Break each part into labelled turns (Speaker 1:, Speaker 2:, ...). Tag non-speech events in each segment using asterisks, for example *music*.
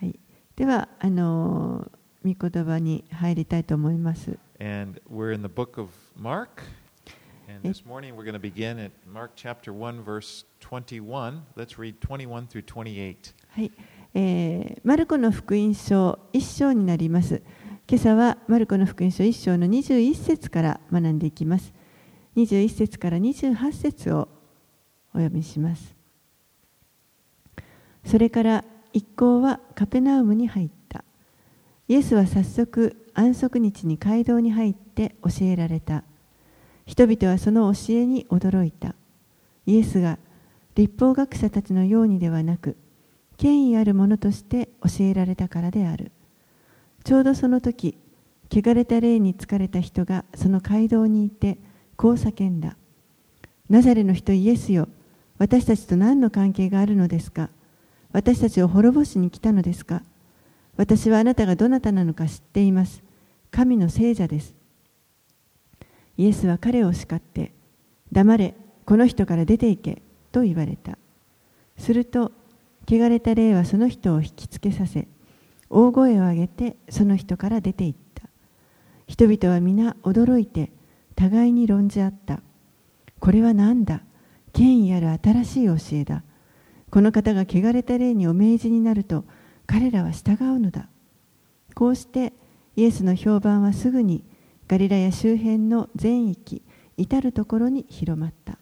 Speaker 1: はい、では、あのー、御言葉に入りたいと思います。マルコの福音書1章になります。今朝はマルコの福音書1章の21節から学んでいきます。21節から28節をお読みします。それから一行はカペナウムに入った。イエスは早速安息日に街道に入って教えられた。人々はその教えに驚いた。イエスが立法学者たちのようにではなく、権威あるものとして教えられたからである。ちょうどその時、汚れた霊に疲れた人がその街道にいて、こう叫んだ。ナザレの人イエスよ、私たちと何の関係があるのですか？私たちを滅ぼしに来たのですか？私はあなたがどなたなのか知っています。神の聖者です。イエスは彼を叱って、黙れ、この人から出て行け、と言われた。すると、汚れた霊はその人を引きつけさせ、大声を上げてその人から出て行った。人々は皆驚いて、互いに論じ合った。これは何だ？権威ある新しい教えだ。この方が汚れた霊にお命じになると、彼らは従うのだ。こうして、イエスの評判はすぐにガリラや周辺の全域、至るところに広まった。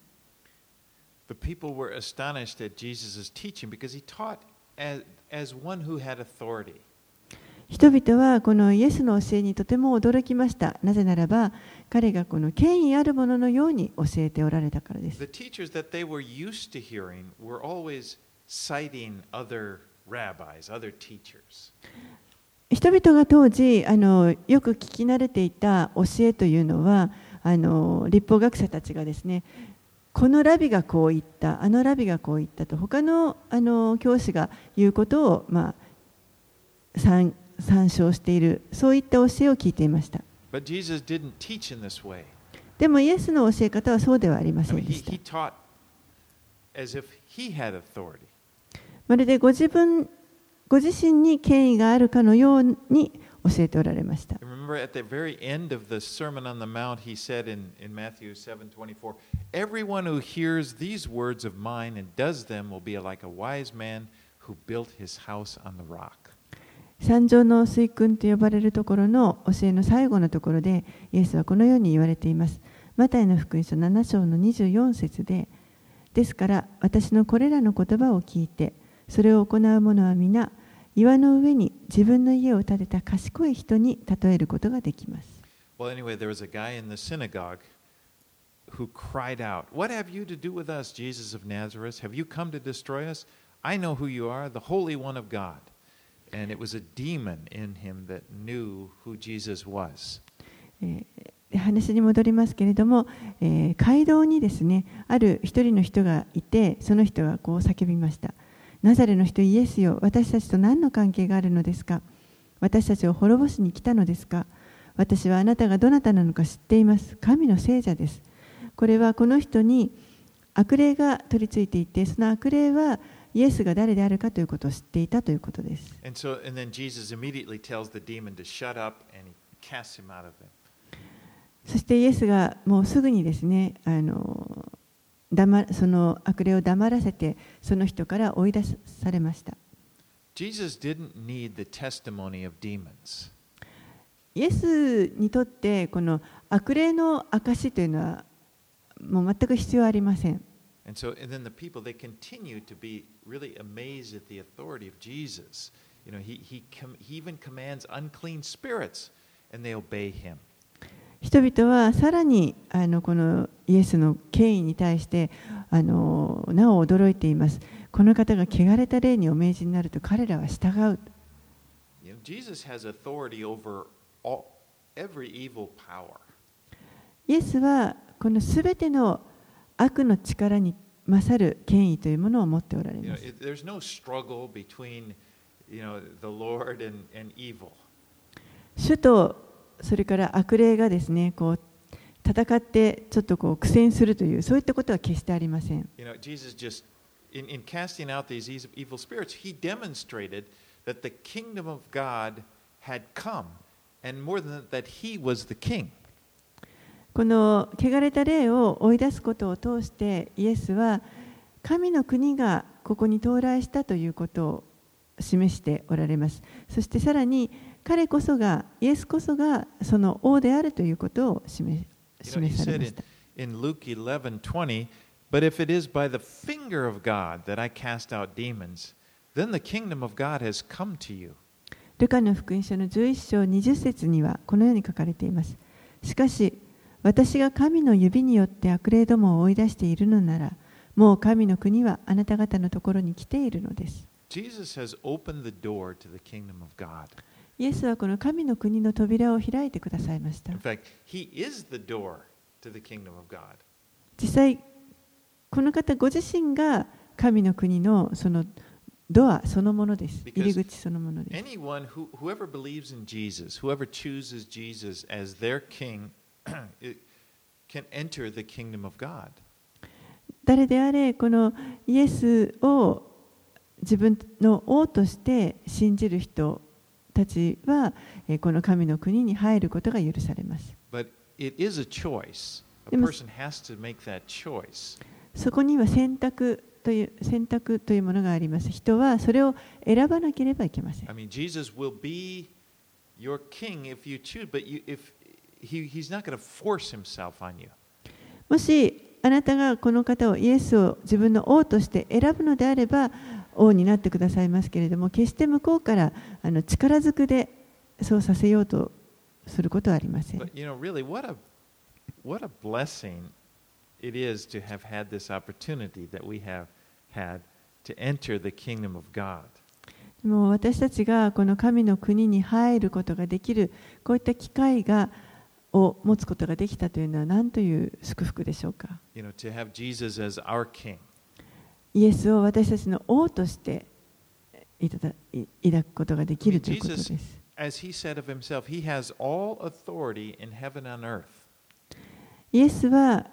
Speaker 2: The people were astonished at Jesus' teaching because he taught as, as one who had authority.
Speaker 1: 人々はこのイエスの教えにとても驚きました。なぜならば、彼がこの権威あるもののように教えておられたからです。人々が当時あのよく聞き慣れていた教えというのはあの立法学者たちがですねこのラビがこう言ったあのラビがこう言ったと他のあの教師が言うことを、まあ、参参照しているそういった教えを聞いていました.でもイエスの教え方はそうではありませんでした.まるでご自分ご自身に権威があるかのように教えておられました
Speaker 2: Remember at the very end of the Sermon on the Mount, he said in, in Matthew 7 24, Everyone who hears these words of mine and does them will be like a wise man who built his house on the rock.
Speaker 1: 三条の水訓と呼ばれるところの教えの最後のところでイエスはこのように言われています。マタイの福音書7章の24節でですから私のこれらの言葉を聞いてそれを行う者は皆岩の上に自分の家を建てた賢い人に例えることができます。
Speaker 2: Well, anyway, there was a guy in the synagogue who cried out, What have you to do with us, Jesus of Nazareth? Have you come to destroy us? I know who you are, the Holy One of God.
Speaker 1: 話に戻りますけれども、えー街道にですねある一人の人がいてその人がこう叫びました。ナザレの人イエスよ私たちと何の関係があるのですか？私たちを滅ぼしに来たのですか？私はあなたがどなたなのか知っています。神の聖者です。これはこの人に悪霊が取り付いていてその悪霊はイエスが誰であるかということを知っていたということです。そしてイエスがもうすぐにですね、あの黙その悪霊を黙らせて、その人から追い出されました。イエスにとって、この悪霊の証というのは、もう全く必要ありません。
Speaker 2: And so, and then the people, they continue to be really amazed at the authority of Jesus. You know, he, he, com- he even commands unclean spirits and they obey him.
Speaker 1: 人々はさらにあのこのイエスの権威に対してあのなお驚いていますこの方が汚れた霊にお命じになると彼らは従う.イエスはこのすべての悪の力に勝る権威というものを持っておられます。主とそれから悪霊がですね、こう戦ってちょっとこう苦戦するというそういったことは決してありません。
Speaker 2: In, in casting out these evil spirits, he demonstrated that the kingdom of God had come, and more than that, that he was the king.
Speaker 1: この汚れた霊を追い出すことを通してイエスは神の国がここに到来したということを示しておられます。そしてさらに彼こそがイエスこそがその王であるということを示示されました。
Speaker 2: In Luke 11:20, "But if it is by the finger of God that I cast out demons, then the kingdom of God has come to you."
Speaker 1: ルカの福音書の11章20節にはこのように書かれていますしかし私が神の指によって悪霊どもを追い出しているのならもう神の国はあなた方のところに来ているのです
Speaker 2: Jesus has opened the door to the kingdom of God.
Speaker 1: イエスはこの神の国の扉を開いてくださいました
Speaker 2: fact.
Speaker 1: 実際この方ご自身が神の国のそのドアそのものです入り口そのものです
Speaker 2: Anyone who whoever believes in Jesus, whoever chooses Jesus as their king,
Speaker 1: 誰であれこのイエスを自分の王として信じる人たちはこの神の国に入ることが許されます。そこには選択という選択というものがあります。人はそれを選ばなければいけません。もしあなたがこの方をイエスを自分の王として選ぶのであれば王になってくださいますけれども決して向こうからあの力ずくでそうさせようとすることはありません。
Speaker 2: で
Speaker 1: も私たちがこの神の国に入ることができるこういった機会がを持つことができたというのは何という祝福でしょうか
Speaker 2: ？You know, to have Jesus as our king.
Speaker 1: イエスを私たちの王としていただい抱くことができるということです。イエスは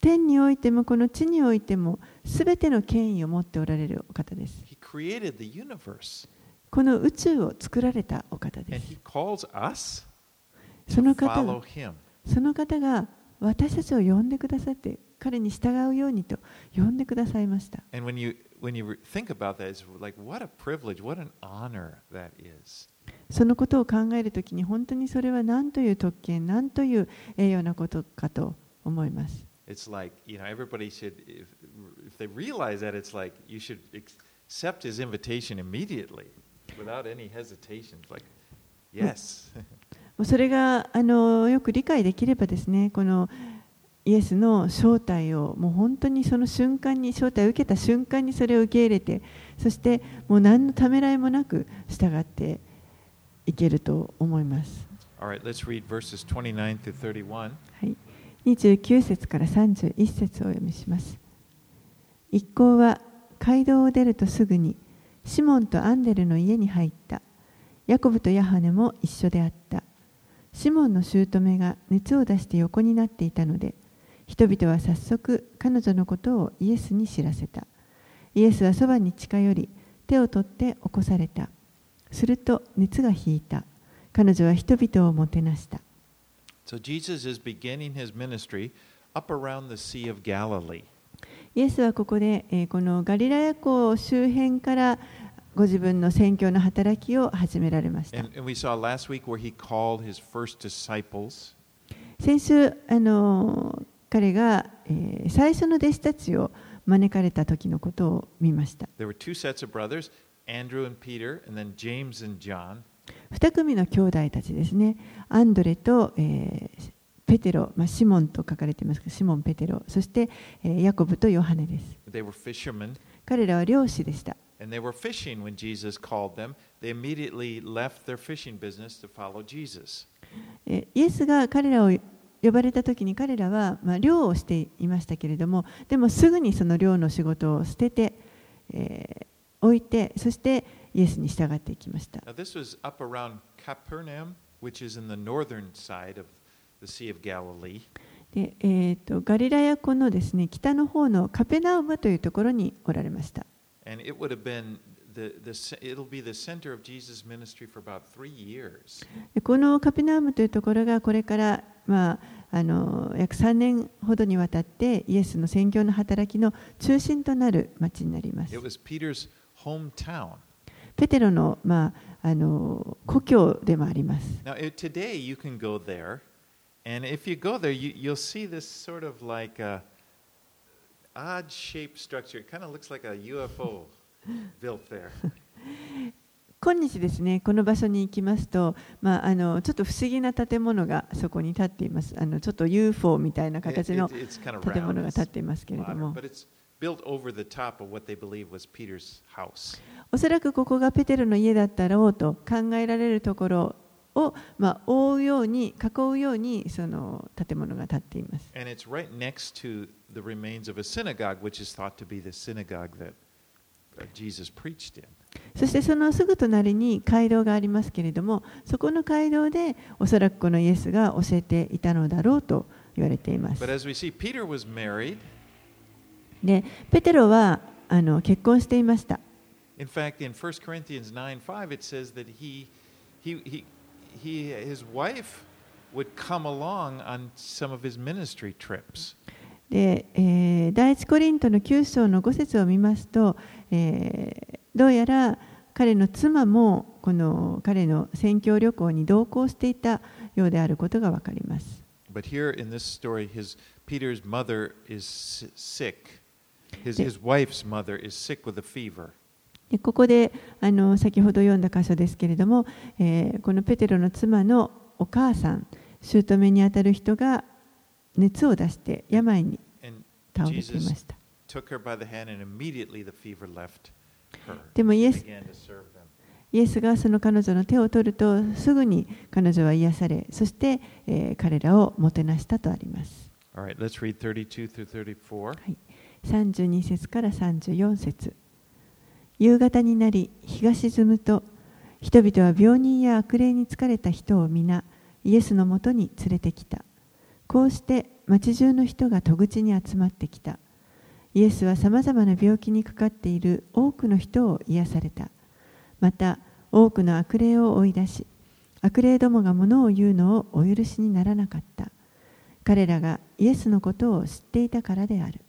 Speaker 1: 天においてもこの地においてもすべての権威を持っておられるお方です。
Speaker 2: He created the universe.
Speaker 1: この宇宙を作られたお方です。
Speaker 2: And he calls us
Speaker 1: その方その方が私たちを呼んでくださって彼に従うようにと呼んでくださいました。そのことを考えるときに本当にそれは何という特権、何という栄誉なことかと思います。
Speaker 2: Yes. *laughs*
Speaker 1: それがあのよく理解できればですね、このイエスの招待をもう本当にその瞬間に招待を受けた瞬間にそれを受け入れて、そしてもう何のためらいもなく従っていけると思います。
Speaker 2: All right, let's read verses 29 through 31.
Speaker 1: はい、29節から31節をお読みします。一行は街道を出るとすぐにシモンとアンデルの家に入った。ヤコブとヤハネも一緒であった。シモンの姑が熱を出して横になっていたので、人々は早速彼女のことをイエスに知らせた。イエスはそばに近寄り、手を取って起こされた。すると熱が引いた。彼女は人々をもてなした。
Speaker 2: So Jesus is beginning his ministry up around the Sea of Galilee.
Speaker 1: イエスはここで、えーこのガリラヤ湖周辺からご自分の宣教の働きを始められました。先週あの、彼が、え、最初の弟子たちを招かれた時のことを見ました。二組の兄弟たちですね。アンドレと、え、ペテロ、まあ、シモンと書かれていますけど、シモン・ペテロ、そして、え、ヤコブとヨハネです。彼らは漁師でした。イエスが彼らを呼ばれた時に彼らは、漁をしていましたけれどもでもすぐにその漁の仕事を捨てて、置いてそしてイエスに従っていきました。でえー、とガリラヤ湖のです、ね、北の方のカペナウマというところにおられました。
Speaker 2: And it would have been the, the it'll be the center of Jesus' ministry for about three years.
Speaker 1: でこのカペナウムというところがこれから、まあ、あの約3年ほどにわたってイエスの宣教の働きの中心となる町になります。
Speaker 2: It was Peter's hometown.
Speaker 1: ペテロの,、まあ、あの故郷でもあります。
Speaker 2: Now, today you can go there, and if you go there, you, you'll see this sort of like a odd shaped structure. *laughs*
Speaker 1: 今日ですね、この場所に行きますと、まあ、あのちょっと不思議な建物がそこに建っています。あのちょっと UFO みたいな形の建物が建っていますけれども。おそらくここがペテルの家だったろうと考えられるところ。を、まあ、覆うように、囲うようにその建物が立っています。
Speaker 2: And it's right next to the remains of a synagogue, which is thought to be the synagogue that uh, Jesus preached in.
Speaker 1: そしてそのすぐ隣に街道がありますけれども、そこの街道でおそらくこのイエスが教えていたのだろうと言われています
Speaker 2: But。as we see, Peter was married.
Speaker 1: で、ペテロはあの結婚していました。
Speaker 2: In fact, in 1 Corinthians 9 5, it says that he, he, he, he, his wife would come along on some of his ministry trips.
Speaker 1: で、えー第一コリントの9章の5節を見ますと、えーどうやら彼の妻もこの彼の宣教旅行に同行していたようであることがわかります。
Speaker 2: But here in this story, his, Peter's mother is si- sick. His,
Speaker 1: Yeah.
Speaker 2: his wife's mother is sick with a fever.
Speaker 1: でここであの先ほど読んだ箇所ですけれども、えーこのペテロの妻のお母さん、姑にあたる人が熱を出して病に倒れていました。でもイエス.イエスがその彼女の手を取るとすぐに彼女は癒されそして、えー彼らをもてなしたとあります。
Speaker 2: All right, let's read 32 through 34.
Speaker 1: 32節から34節夕方になり日が沈むと人々は病人や悪霊に疲れた人を皆イエスのもとに連れてきた。こうして町中の人が戸口に集まってきた。イエスはさまざまな病気にかかっている多くの人を癒された。また多くの悪霊を追い出し悪霊どもがものを言うのをお許しにならなかった。彼らがイエスのことを知っていたからである。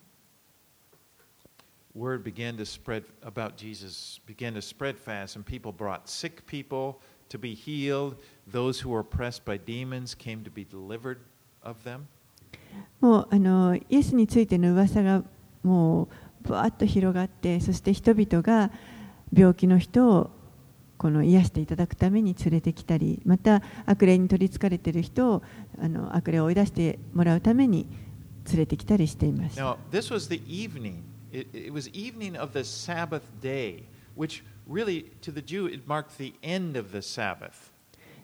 Speaker 2: Word began to spread about Jesus, began to spread fast, and people brought sick people to be healed. Those who were oppressed by demons came to be delivered of them.
Speaker 1: もうあのイエスについての噂がもうぶわっと広がってそして人々が病気の人をこの癒していただくために連れてきたりまた悪霊に取りつかれている人をあの悪霊を追い出してもらうために連れてきたりしています。
Speaker 2: Now, this was the evening. It, it was evening of the Sabbath day, which really, to the Jew, it marked the end of the Sabbath.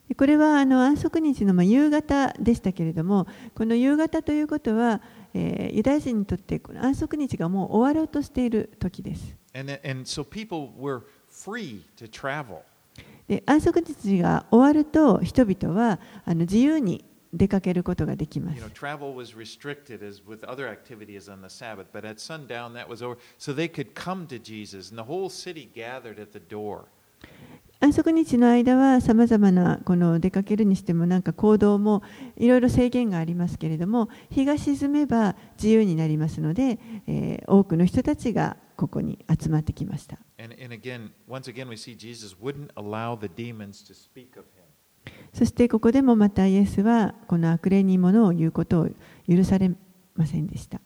Speaker 1: でこれはあの安息日のまあ夕方でしたけれどもこの夕方ということは、えーユダヤ人にとってこの安息日がもう終わろうとしている時です。
Speaker 2: And, and so people were free to travel.
Speaker 1: で安息日が終わると人々はあの自由に出かけることができます。安息日の間はさまざまなこの出かけるにしてもなんか行動もいろいろ制限がありますけれども日が沈めば自由になりますので、え、多くの人たちがここに集まってきました。そしてここでもまたイエスはこの悪霊にものを言うことを許されませんでした。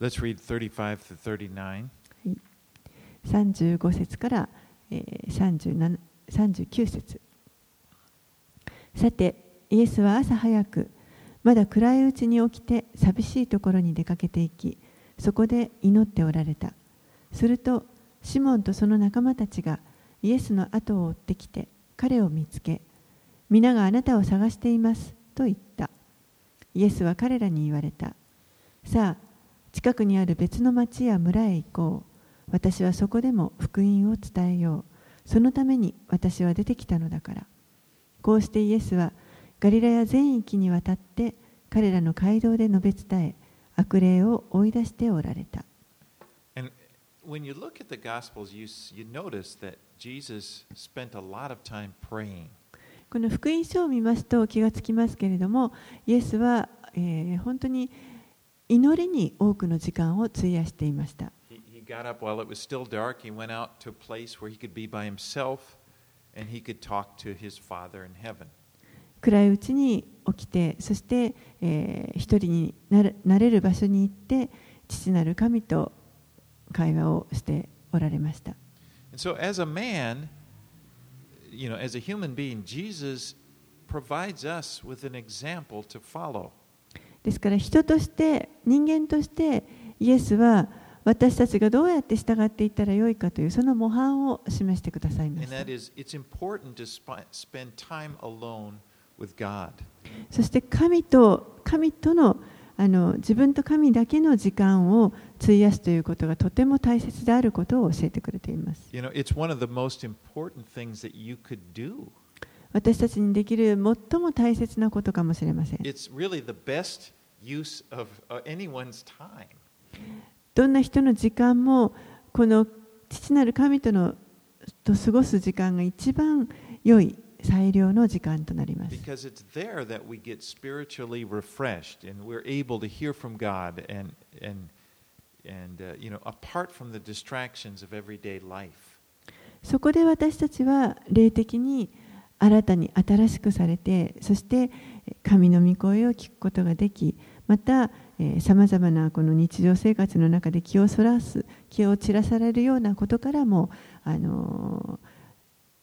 Speaker 2: Let's read 35 to 39.
Speaker 1: 35節から、えー37 39節さてイエスは朝早くまだ暗いうちに起きて寂しいところに出かけていきそこで祈っておられたするとシモンとその仲間たちがイエスの後を追ってきて彼を見つけ皆があなたを探していますと言った。イエスは彼らに言われた。さあ近くにある別の町や村へ行こう。私はそこでも福音を伝えよう。そのために私は出てきたのだから。こうしてイエスはガリラヤ全域にわたって彼らの街道で述べ伝え悪霊を追い出しておられた。
Speaker 2: When you look at the Gospels, you, you notice that Jesus spent a lot of time praying.
Speaker 1: この福音書を見ますと気がつきますけれども、イエスは、えー、本当に祈りに多くの時間を費やしていました。
Speaker 2: He, he dark, himself,
Speaker 1: 暗いうちに起きて、そして、えー、一人にな,れる場所に行って、父なる神と会話をしておられました。
Speaker 2: you know, as a human being, Jesus provides us with an example to follow.
Speaker 1: ですから人として人間としてイエスは私たちがどうやって従っていったらよいかというその模範を示してくださいました。そして神と神とのあの自分と神だけの時間を費やすということがとても大切であることを教えてくれています
Speaker 2: You know, it's one of the most important things that you could do.
Speaker 1: 私たちにできる最も大切なことかもしれません
Speaker 2: It's really the best use of uh, anyone's time.
Speaker 1: どんな人の時間もこの父なる神とのと過ごす時間が一番良い最良の時間となります。そこで私たちは霊的に新たに新しくされてそして神の御声を聞くことができまたさまざなこの日常生活の中で気をそらす気を散らされるようなことからもあの、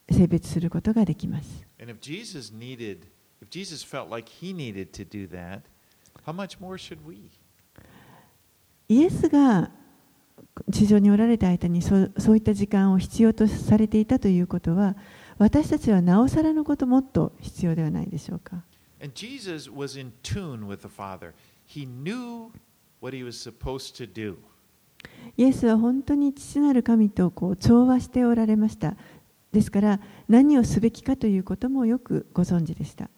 Speaker 1: 性別することができます。イエスが地上におられた間にそう,そういった時間を必要とされていたということは私たちはなおさらのこともっと必要ではないでしょうか。イエスは本当に父なる神とこう調和しておられました。ですから何をすべきかということもよくご存知でした。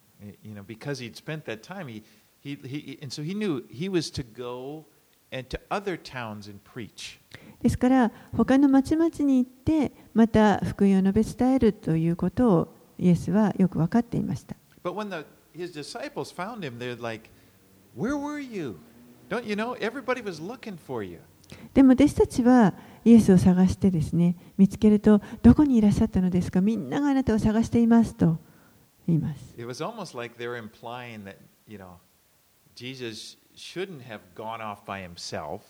Speaker 1: ですから他の町々に行ってまた福音を述べ伝えるということをイエスはよく分かっていました。でも弟子たちはイエスを探してですね見つけるとどこにいらっしゃったのですかみんながあなたを探していますと言います。
Speaker 2: It was almost like they were implying that, you know, Jesus shouldn't have gone off by himself.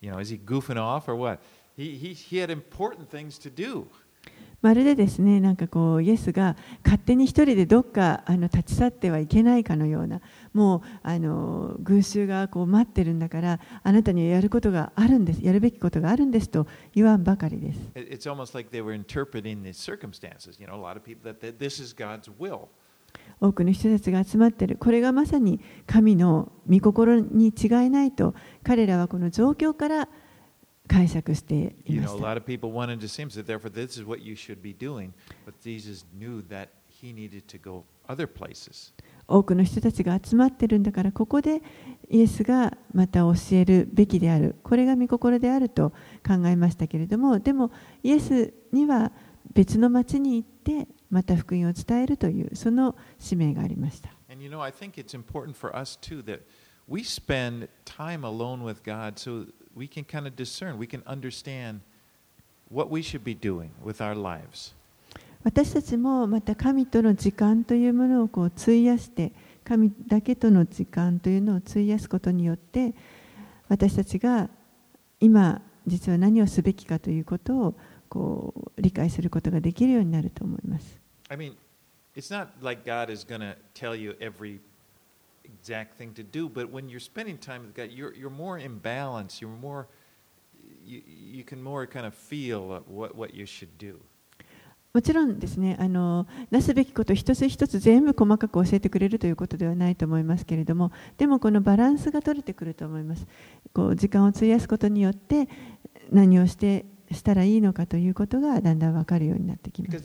Speaker 2: You know, is he goofing off or what? He, he, he had important things to do.
Speaker 1: まるでですねなんかこうイエスが勝手に一人でどっかあの立ち去ってはいけないかのようなもうあの群衆がこう待ってるんだからあなたにはやることがあるんですやるべきことがあるんですと言わんばかりです。多くの人たちが集まっているこれがまさに神の御心に違いないと彼らはこの状況から解釈していま。多くの人たちが集まっているんだからここでイエスがまた教えるべきであるこれが御心であると考えましたけれどもでもイエスには別の町に行ってまた福音を伝えるというその使命がありました。私たちもまた神との時間というものをこう費やして神だけとの時間というのを費やすことによって私たちが今実は何をすべきかということをこう理解することができるようになると思います。
Speaker 2: I mean, it's not like God is going to tell you every exact thing to do, but when you're spending time with God, you're, you're more in balance. You're more, you, you can more kind of feel what, what you should do.
Speaker 1: もちろんですねあのなすべきこと一つ一つ全部細かく教えてくれるということではないと思いますけれどもでもこのバランスが取れてくると思いますこう時間を費やすことによって何をしてしたらいいのかということがだんだん分かるようになってきます?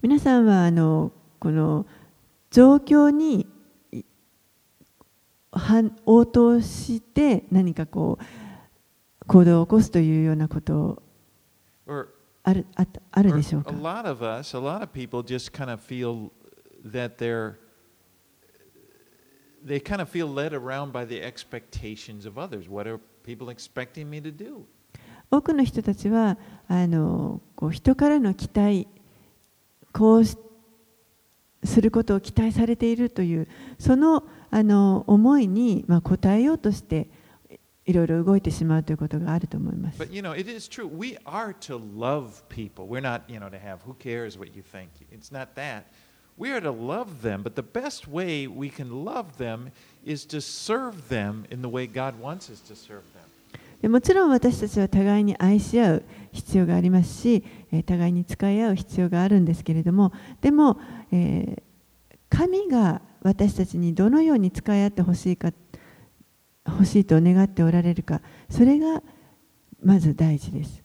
Speaker 1: 皆さんはあのこの状況に応答して何かこう行動を起こすというようなことをあるああるでしょう
Speaker 2: a
Speaker 1: か
Speaker 2: lot of us, a lot of people just kind of feel that they're they kind of feel led around by the expectations of others. What are people expecting me to do?
Speaker 1: 多くの人たちはあのこう人からの期待こうしすることを期待されているというそのあの思いに、まあ、応えようとしていろいろ動いてしまうということがあると思います。
Speaker 2: But you know, it is true. We are to love people. We're not, you know, to have who cares what you think. It's not that. We are to love them, but the best way we can love them is to serve them in the way God wants us to serve them.
Speaker 1: でもちろん私たちは互いに愛し合う必要がありますし、えー互いに使い合う必要があるんですけれどもでも、えー神が私たちにどのように使い合ってほしいか欲しいと願っておられるか、それがまず大事です。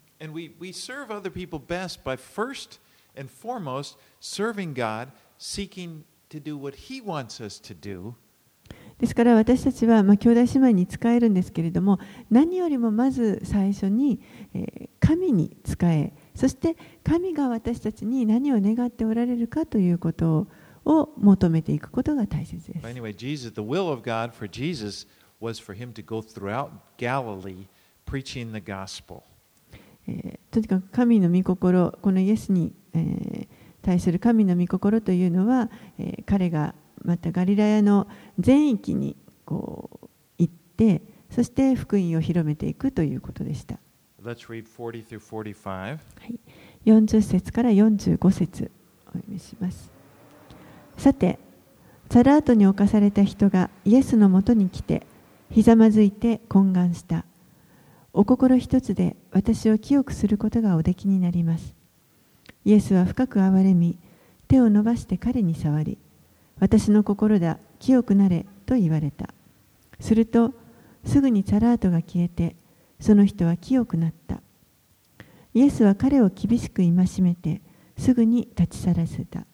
Speaker 1: ですから私たちは、ま、兄弟姉妹に使えるんですけれども、何よりもまず最初に、え、神に使え、そして神が私たちに何を願っておられるかということを求めていくことが大切です。
Speaker 2: Was for him to go throughout Galilee preaching the gospel.
Speaker 1: えーとにかく神の御心このイエスに、えー対する神の御心というのは、えー彼がまたガリラヤの全域にこう行ってそして福音を広めていくということでした。
Speaker 2: Let's read 40 through 45.
Speaker 1: はい、40節から45節お読みします。さて、サラートに侵された人がイエスのもとに来て、ひざまずいて懇願した。お心一つで私を清くすることがおできになります。イエスは深く憐れみ、手を伸ばして彼に触り、私の心だ、清くなれと言われた。すると、すぐにサラートが消えて、その人は清くなった。イエスは彼を厳しく戒めてすぐに立ち去らせた。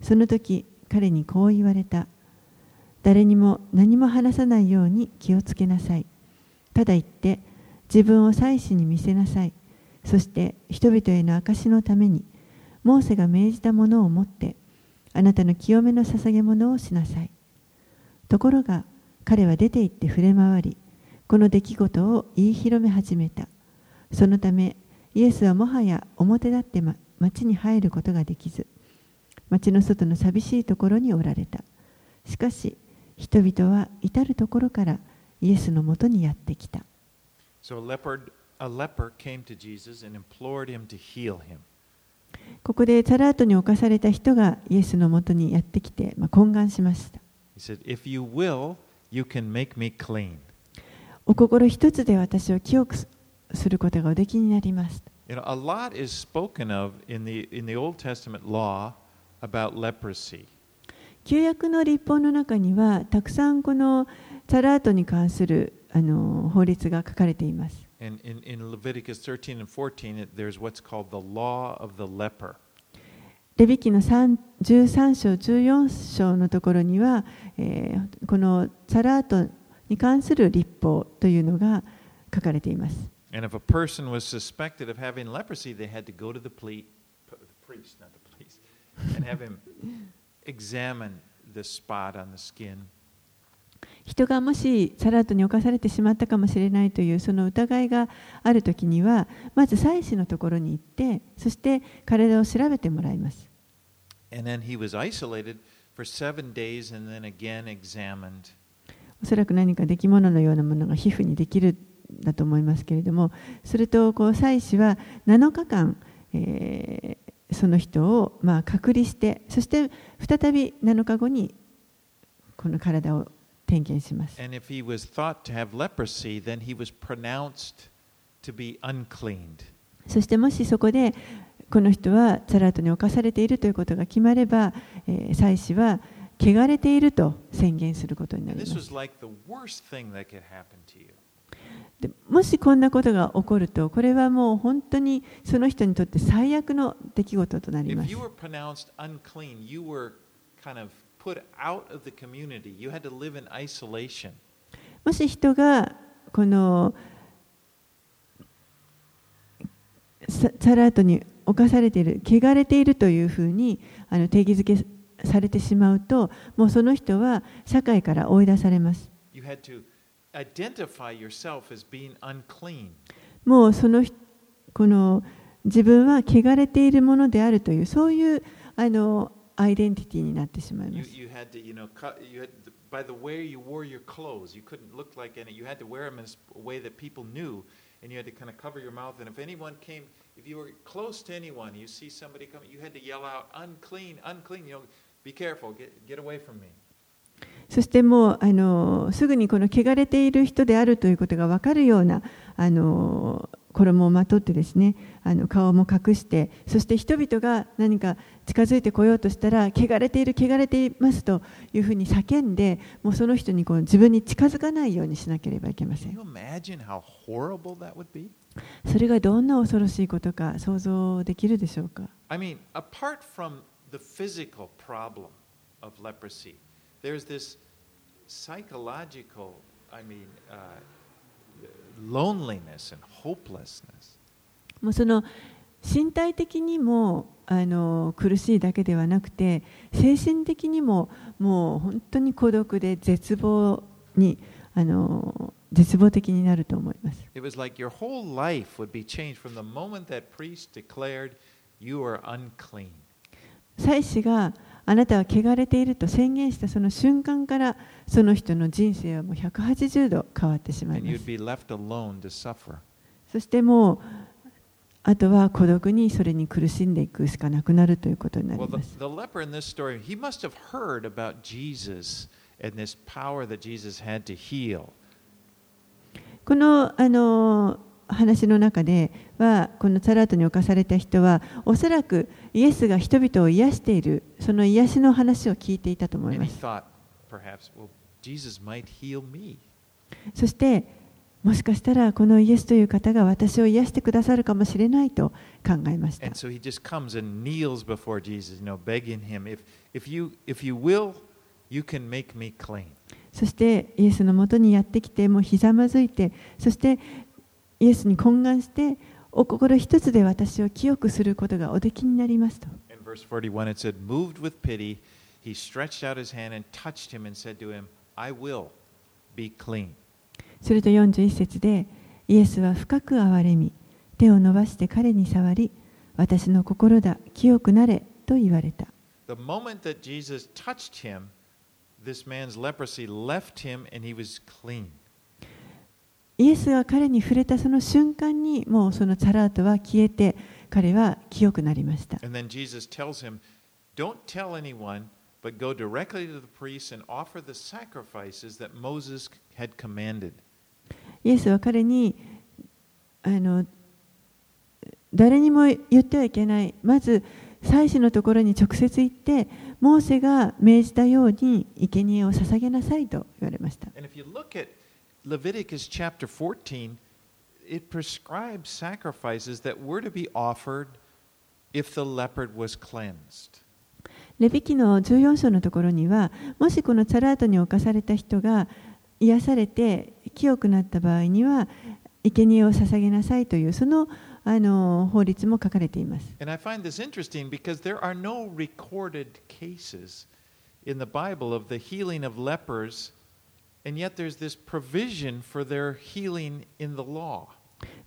Speaker 1: その時彼にこう言われた。誰にも何も話さないように気をつけなさい。ただ言って自分を祭司に見せなさい。そして人々への証のためにモーセが命じたものを持ってあなたの清めの捧げ物をしなさい。ところが彼は出て行って触れ回りこの出来事を言い広め始めた。そのためイエスはもはや表立って、町に入ることができず町の外の寂しいところにおられたしかし人々は至るところからイエスのもとにやってきた。
Speaker 2: So a leopard, a leper came to
Speaker 1: ここでタラートに侵された人がイエスのもとにやってきて、まあ、懇願しました。お心一つで私を記憶することがおできになります。
Speaker 2: た
Speaker 1: 旧約の立法の中にはたくさんこのサラートに関するあの法律が書かれています
Speaker 2: in, in Leviticus 13 and 14, it, there's what's called the law of the leper.
Speaker 1: レビキの3 13章、14章のところには、えーこのサラートに関する立法というのが書かれています。
Speaker 2: And if a person was suspected of having leprosy, they had to go to the, ple- priest, not the police, and have him examine the spot on the skin.
Speaker 1: 人がもしサラートに侵されてしまったかもしれないというその疑いがあるときには、まず祭司のところに行って、そして体を調べてもらいます。おそらく何か出来物のようなものが皮膚にできるんだと思いますけれども、するとこう祭司は7日間、えーその人をま隔離してそして再び7日後にこの体を点検します。そしてもしそこでこの人はザラートに侵されているということが決まれば、えー、祭は汚れていると宣言することになります。でもしこんなことが起こると、これはもう本当にその人にとって最悪の出来事となります.もし人がこのササラートに侵されている、汚れているというふうにあの定義づけされてしまうと、もうその人は社会から追い出されます。
Speaker 2: You had to identify yourself as being unclean.
Speaker 1: もうその人この自分は汚れているものであるというそういうあのアイデンティティになってしまいま
Speaker 2: You,
Speaker 1: す。
Speaker 2: you had to, you know, cut, you had by the way you wore your clothes, you couldn't look like any. You had to wear them in a way that people knew, and you had to kind of cover your mouth. And if anyone came, if you were close to anyone, you see somebody coming, you had to yell out, "Unclean, unclean!" You know, be careful, get get away from me.
Speaker 1: そしてもうあのすぐにこの汚れている人であるということが分かるようなあの衣をまとってですねあの顔も隠してそして人々が何か近づいてこようとしたら汚れている汚れていますというふうに叫んでもうその人にこう自分に近づかないようにしなければいけません?それがどんな恐ろしいことか想像できるでしょうか
Speaker 2: ？I mean, apart from the physical problem of leprosy, there's this psychological, I mean, uh, loneliness and hopelessness.
Speaker 1: もうその身体的にもあの苦しいだけではなくて精神的にももう本当に孤独で絶望にあの絶望的になると思います。
Speaker 2: It was like your whole life would be changed from the moment that priest declared you are unclean.
Speaker 1: 祭司があなたは汚れていると宣言したその瞬間からその人の人生はもう180度変わってしまいます。そしてもうあとは孤独にそれに苦しんでいくしかなくなるということになります。このあの話の中ではこのサラートに侵された人はおそらくイエスが人々を癒しているその癒しの話を聞いていたと思います。そしてもしかしたらこのイエスという方が私を癒してくださるかもしれないと考えました。そしてイエスのもとにやってきてもうひざまずいてそしてイエスに懇願して、お心一つで私を清くすることがおできになりますと。
Speaker 2: Said, him,
Speaker 1: すると41節で、イエスは深く憐れみ、手を伸ばして彼に触り、私の心だ、清くなれと言われた。
Speaker 2: This man's leprosy left him and he was clean.
Speaker 1: イエスは彼に触れたその瞬間にもうそのチャラートは消えて彼は清くなりました。イエスは彼に、誰にも言ってはいけない。まず、祭司のところに直接行って、モーセが命じたように生贄を捧げなさいと言われました。
Speaker 2: Leviticus chapter 14, it prescribes sacrifices that were to be offered if the leopard was cleansed.
Speaker 1: レビ記の14章のところにはもしこのサラートに侵された人が癒されて清くなった場合には生贄を捧げなさいというそのあの法律も書かれています。
Speaker 2: And I find this interesting because there are no recorded cases in the Bible of the healing of lepers, and yet there's this provision for their healing in the law.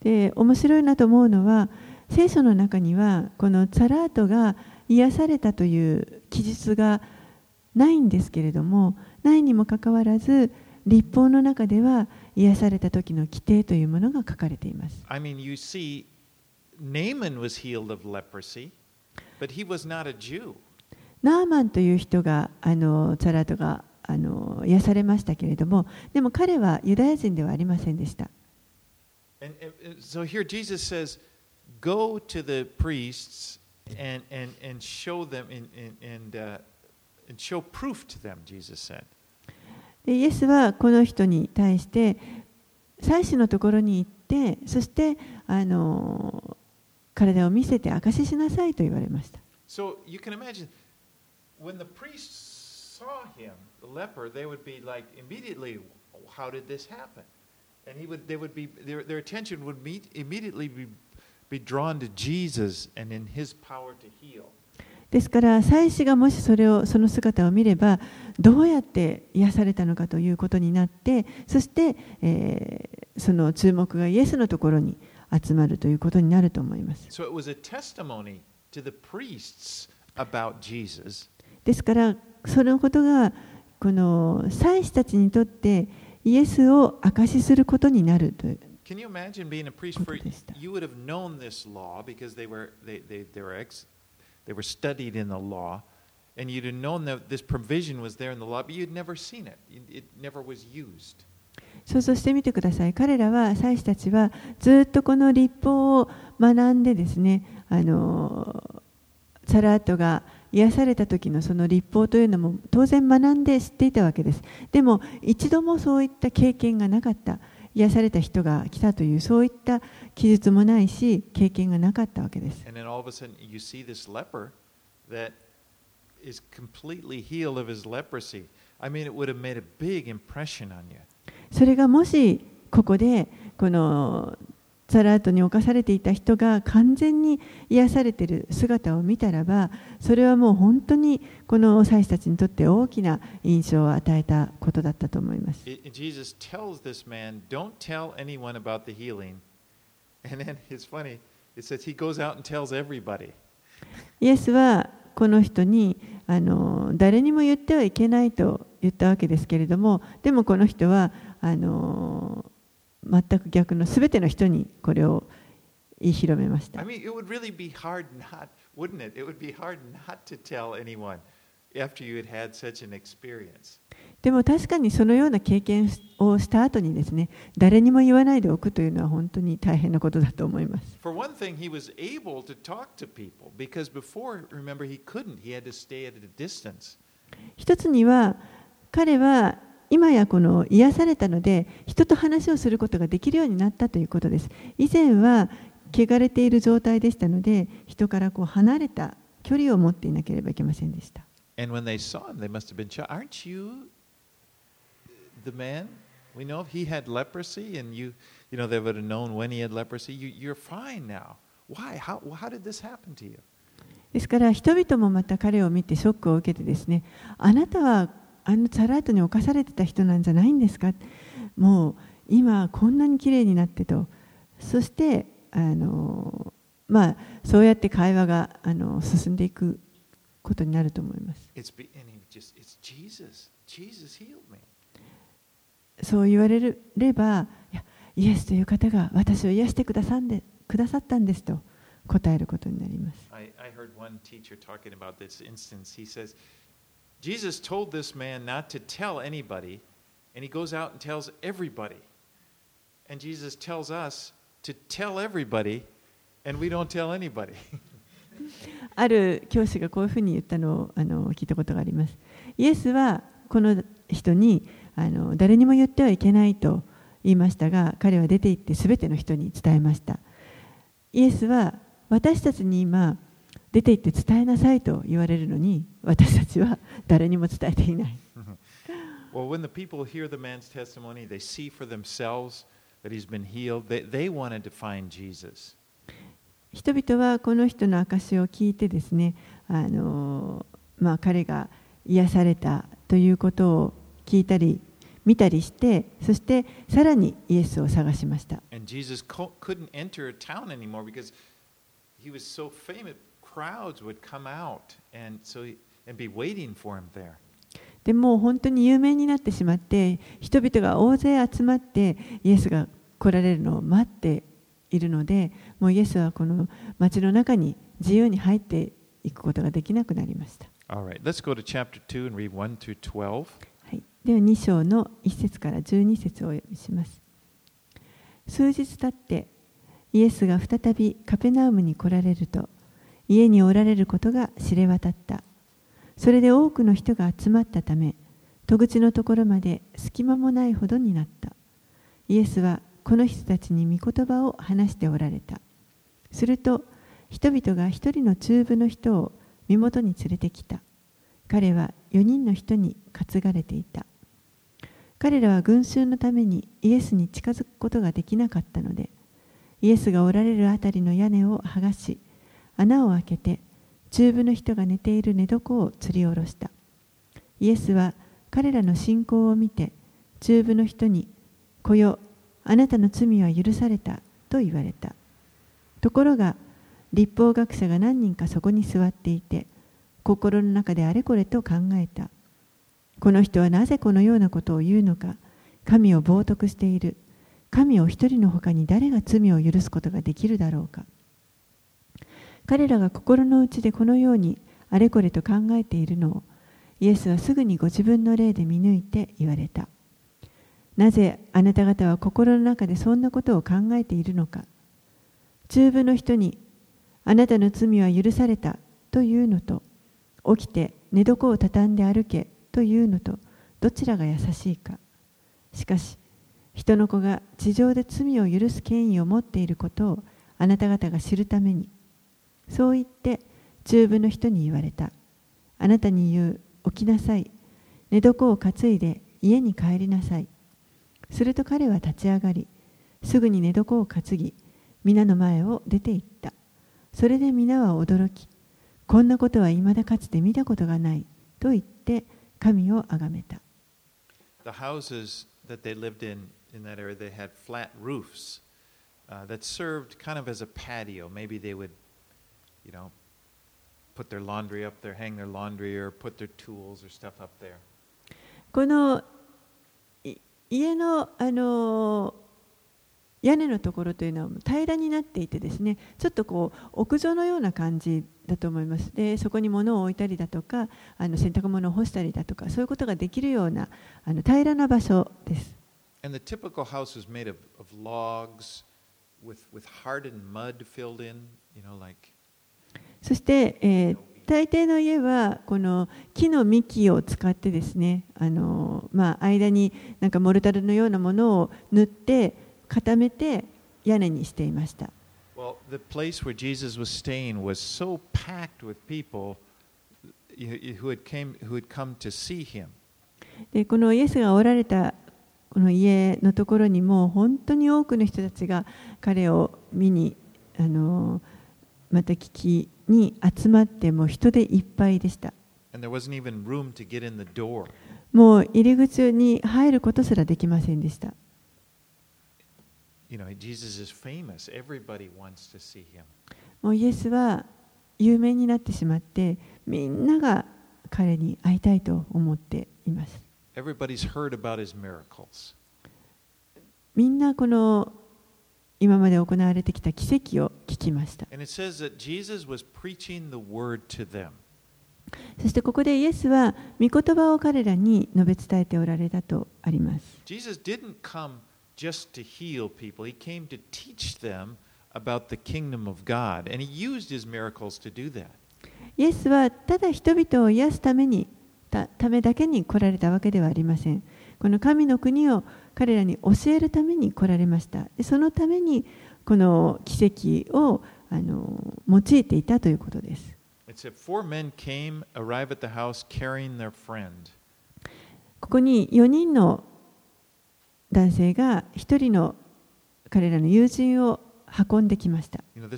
Speaker 1: で面白いなと思うのは聖書の中にはこのサラートが癒されたという記述がないんですけれどもないにもかかわらず立法の中では癒された時の規定というものが書かれています。
Speaker 2: I mean, you see, Naaman was healed of leprosy, but he was not a Jew.
Speaker 1: ナーマンという人があのサラートがあの癒されましたけれども、でも彼はユダヤ人ではありませんでした。でイエスはこの人に対して、祭司のところに行って、そしてあの体を見せて証ししなさいと言われました。
Speaker 2: So you can saw him, the leper, they would be like immediately, how did this happen? And he would, they would be, their, their attention would meet, immediately be, be drawn to Jesus and in his power to heal.
Speaker 1: ですから祭司がもしそれをその姿を見ればどうやって癒されたのかということになってそして、えーその注目がイエスのところに集まるということになると思います。
Speaker 2: So
Speaker 1: ですから、そのことがこの祭司たちにとってイエスを証しすることになるというし。
Speaker 2: そ
Speaker 1: うそしてみてください。彼らは、祭司たちは、ずっとこの立法を学んでですね、あの、サラートが。癒された時のその立法というのも当然学んで知っていたわけです。でも一度もそういった経験がなかった。癒された人が来たというそういった記述もないし経験がなかったわけです。それがもしここでこのサラートに侵されていた人が完全に癒されている姿を見たらばそれはもう本当にこの祭司たちにとって大きな印象を与えたことだったと思います。
Speaker 2: Jesus tells this man, Don't tell anyone about the healing. *laughs* And then it's funny, it says he goes out and tells everybody.
Speaker 1: イエスはこの人にあの誰にも言ってはいけないと言ったわけですけれどもでもこの人はあの全く逆の全ての人にこれを言い広めました
Speaker 2: I。mean, it would really be hard not, wouldn't it? It would be hard not to tell anyone after you had had such an experience.
Speaker 1: でも確かにそのような経験をした後にですね誰にも言わないでおくというのは本当に大変なことだと思います。
Speaker 2: For one thing, he was able to talk to people because before, remember, he couldn't. He had to stay at a distance.
Speaker 1: 一つには彼は今やこの癒されたので人と話をすることができるようになったということです。以前は汚れている状態でしたので人からこう離れた距離を持っていなければいけませんでした。ですから人々もまた彼を見てショックを受けてですねあなたはあのサラートに侵されてた人なんじゃないんですか？もう今こんなに綺麗になってと。そしてあのまあそうやって会話があの進んでいくことになると思います.そう言われればいやイエスという方が私を癒してくださんでくださったんですと答えることになります。
Speaker 2: I, I Jesus told this man not to tell anybody, and he goes out and tells everybody. And Jesus tells us to tell everybody, and we don't tell anybody.
Speaker 1: ある教師がこういうふうに言ったのをあの聞いたことがあります。イエスはこの人にあの誰にも言ってはいけないと言いましたが、彼は出て行ってすべての人に伝えました。イエスは私たちに今、出て行って伝えなさいと言われるのに、私たちは誰にも伝えていない。
Speaker 2: well, when the people hear the man's testimony, they see for themselves that he's been healed. They, they wanted to find Jesus.
Speaker 1: 人々はこの人の証を聞いてですね、あのまあ、彼が癒されたということを聞いたり見たりしてそしてさらにイエスを探しました
Speaker 2: And Jesus co- couldn't enter a town anymore because he was so famous. Crowds would come out and so and be waiting for him there.
Speaker 1: でもう本当に有名になってしまって人々が大勢集まってイエスが来られるのを待っているのでもうイエスはこの街の中に自由に入っていくことができなくなりました、
Speaker 2: All right, let's go to chapter 2 and read 1 through 12.
Speaker 1: はい、では2章の1節から12節をお読みします数日経ってイエスが再びカペナウムに来られると家におられることが知れ渡った。それで多くの人が集まったため戸口のところまで隙間もないほどになった。イエスはこの人たちに御言葉を話しておられた。すると人々が一人の中部の人を身元に連れてきた。彼は4人の人に担がれていた。彼らは群衆のためにイエスに近づくことができなかったのでイエスがおられるあたりの屋根を剥がし穴を開けて中部の人が寝ている寝床を吊り下ろした。イエスは彼らの信仰を見て中部の人に「来よあなたの罪は許された」と言われた。ところが立法学者が何人かそこに座っていて心の中であれこれと考えた。この人はなぜこのようなことを言うのか神を冒涜している。神を一人のほかに誰が罪を許すことができるだろうか。彼らが心の内でこのようにあれこれと考えているのをイエスはすぐにご自分の霊で見抜いて言われた。なぜあなた方は心の中でそんなことを考えているのか。中部の人にあなたの罪は許されたというのと起きて寝床を畳んで歩けというのとどちらが優しいか。しかし人の子が地上で罪を許す権威を持っていることをあなた方が知るためにそう言って中部の人に言われた。あなたに言う起きなさい。寝床を担いで家に帰りなさい。すると彼は立ち上がりすぐに寝床を担ぎ皆の前を出て行った。それで皆は驚きこんなことは未だかつて見たことがないと言って神をあがめた。
Speaker 2: The houses that they lived in in that area, they had flat roofs uh, that served kind of as a patio. Maybe they would, you know, put their laundry up there, hang their laundry, or put their tools or stuff up there.
Speaker 1: このい家のあの屋根のところというのは平らになっていてですねちょっとこう屋上のような感じだと思いますでそこに物を置いたりだとかあの洗濯物を干したりだとかそういうことができるようなあの平らな場所です
Speaker 2: And the typical house was made of, of logs with, with hardened mud filled in, you know, like
Speaker 1: そして、えー大抵の家はこの木の幹を使ってですねあの、まあ、間になんかモルタルのようなものを塗って固めて屋根にしていました
Speaker 2: Well, the place where Jesus was staying was so packed with people who had, came, who had come to see him.
Speaker 1: でこのイエスがおられたこの家のところにもう本当に多くの人たちが彼を見にあのまた聞きに集まっても人でいっぱいでした。もう入り口に入ることすらできませんでした。もうイエスは有名になってしまって、みんなが彼に会いたいと思っています。みんなこの今まで行われてきた奇跡を聞きました。そしてここでイエスは御言葉を彼らに述べておられたとあります。
Speaker 2: イエスはを彼らに述べ伝えておられたとあります。
Speaker 1: イエスはただ人々を癒すために、ためだけに来られたわけではありません。この神の国を彼らに教えるために来られました。でそのためにこの奇跡をあの用いていたということです。
Speaker 2: Came, house.
Speaker 1: ここに4人の男性が1人の彼らの友人を運んできました。
Speaker 2: You know,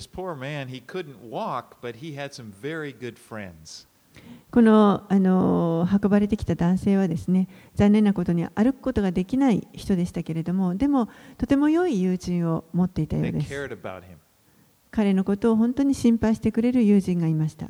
Speaker 1: この,あの運ばれてきた男性はですね残念なことに歩くことができない人でしたけれどもでもとても良い友人を持っていたようです。彼のことを本当に心配してくれる友人がいました。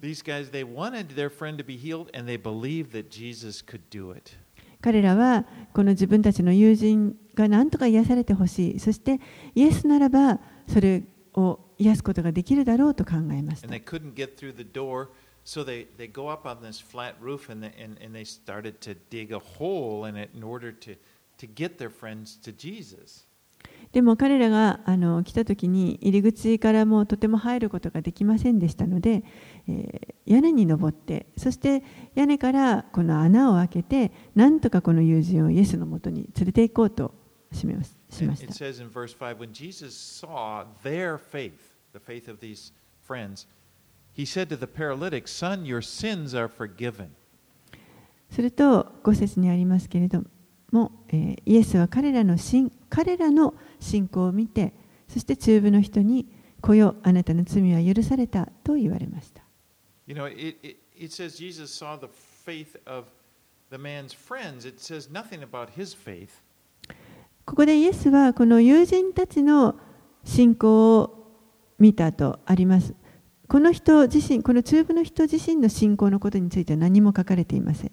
Speaker 1: 彼らはこの自分たちの友人が何とか癒されてほしい。そしてイエスならばそれを癒すことができるだろうと考えました。
Speaker 2: So they, they go up on this flat roof and they, and, and they started to dig a hole in it in order to, to get their friends to Jesus.
Speaker 1: でも彼らがあの来た時に入り口からもうとても入ることができませんでしたので、えー屋根に登ってそして屋根からこの穴を開けてなんとかこの友人をイエスのもとに連れて行こうとしめますしまし
Speaker 2: it
Speaker 1: た
Speaker 2: says in verse 5 when Jesus saw their faith, the faith of these friends, he said to the paralytic, Son, your sins are forgiven.
Speaker 1: すると5節にありますけれども、えーイエスは彼らの信彼らの信仰を見てそして中部の人に「来よあなたの罪は許された」と言われました。
Speaker 2: You know, it, it, it says Jesus saw the faith of the man's friends. It says nothing about his faith.
Speaker 1: ここでイエスはこの友人たちの信仰を見たとあります。この人自身、この中部の人自身の信仰のことについては何も書かれていません。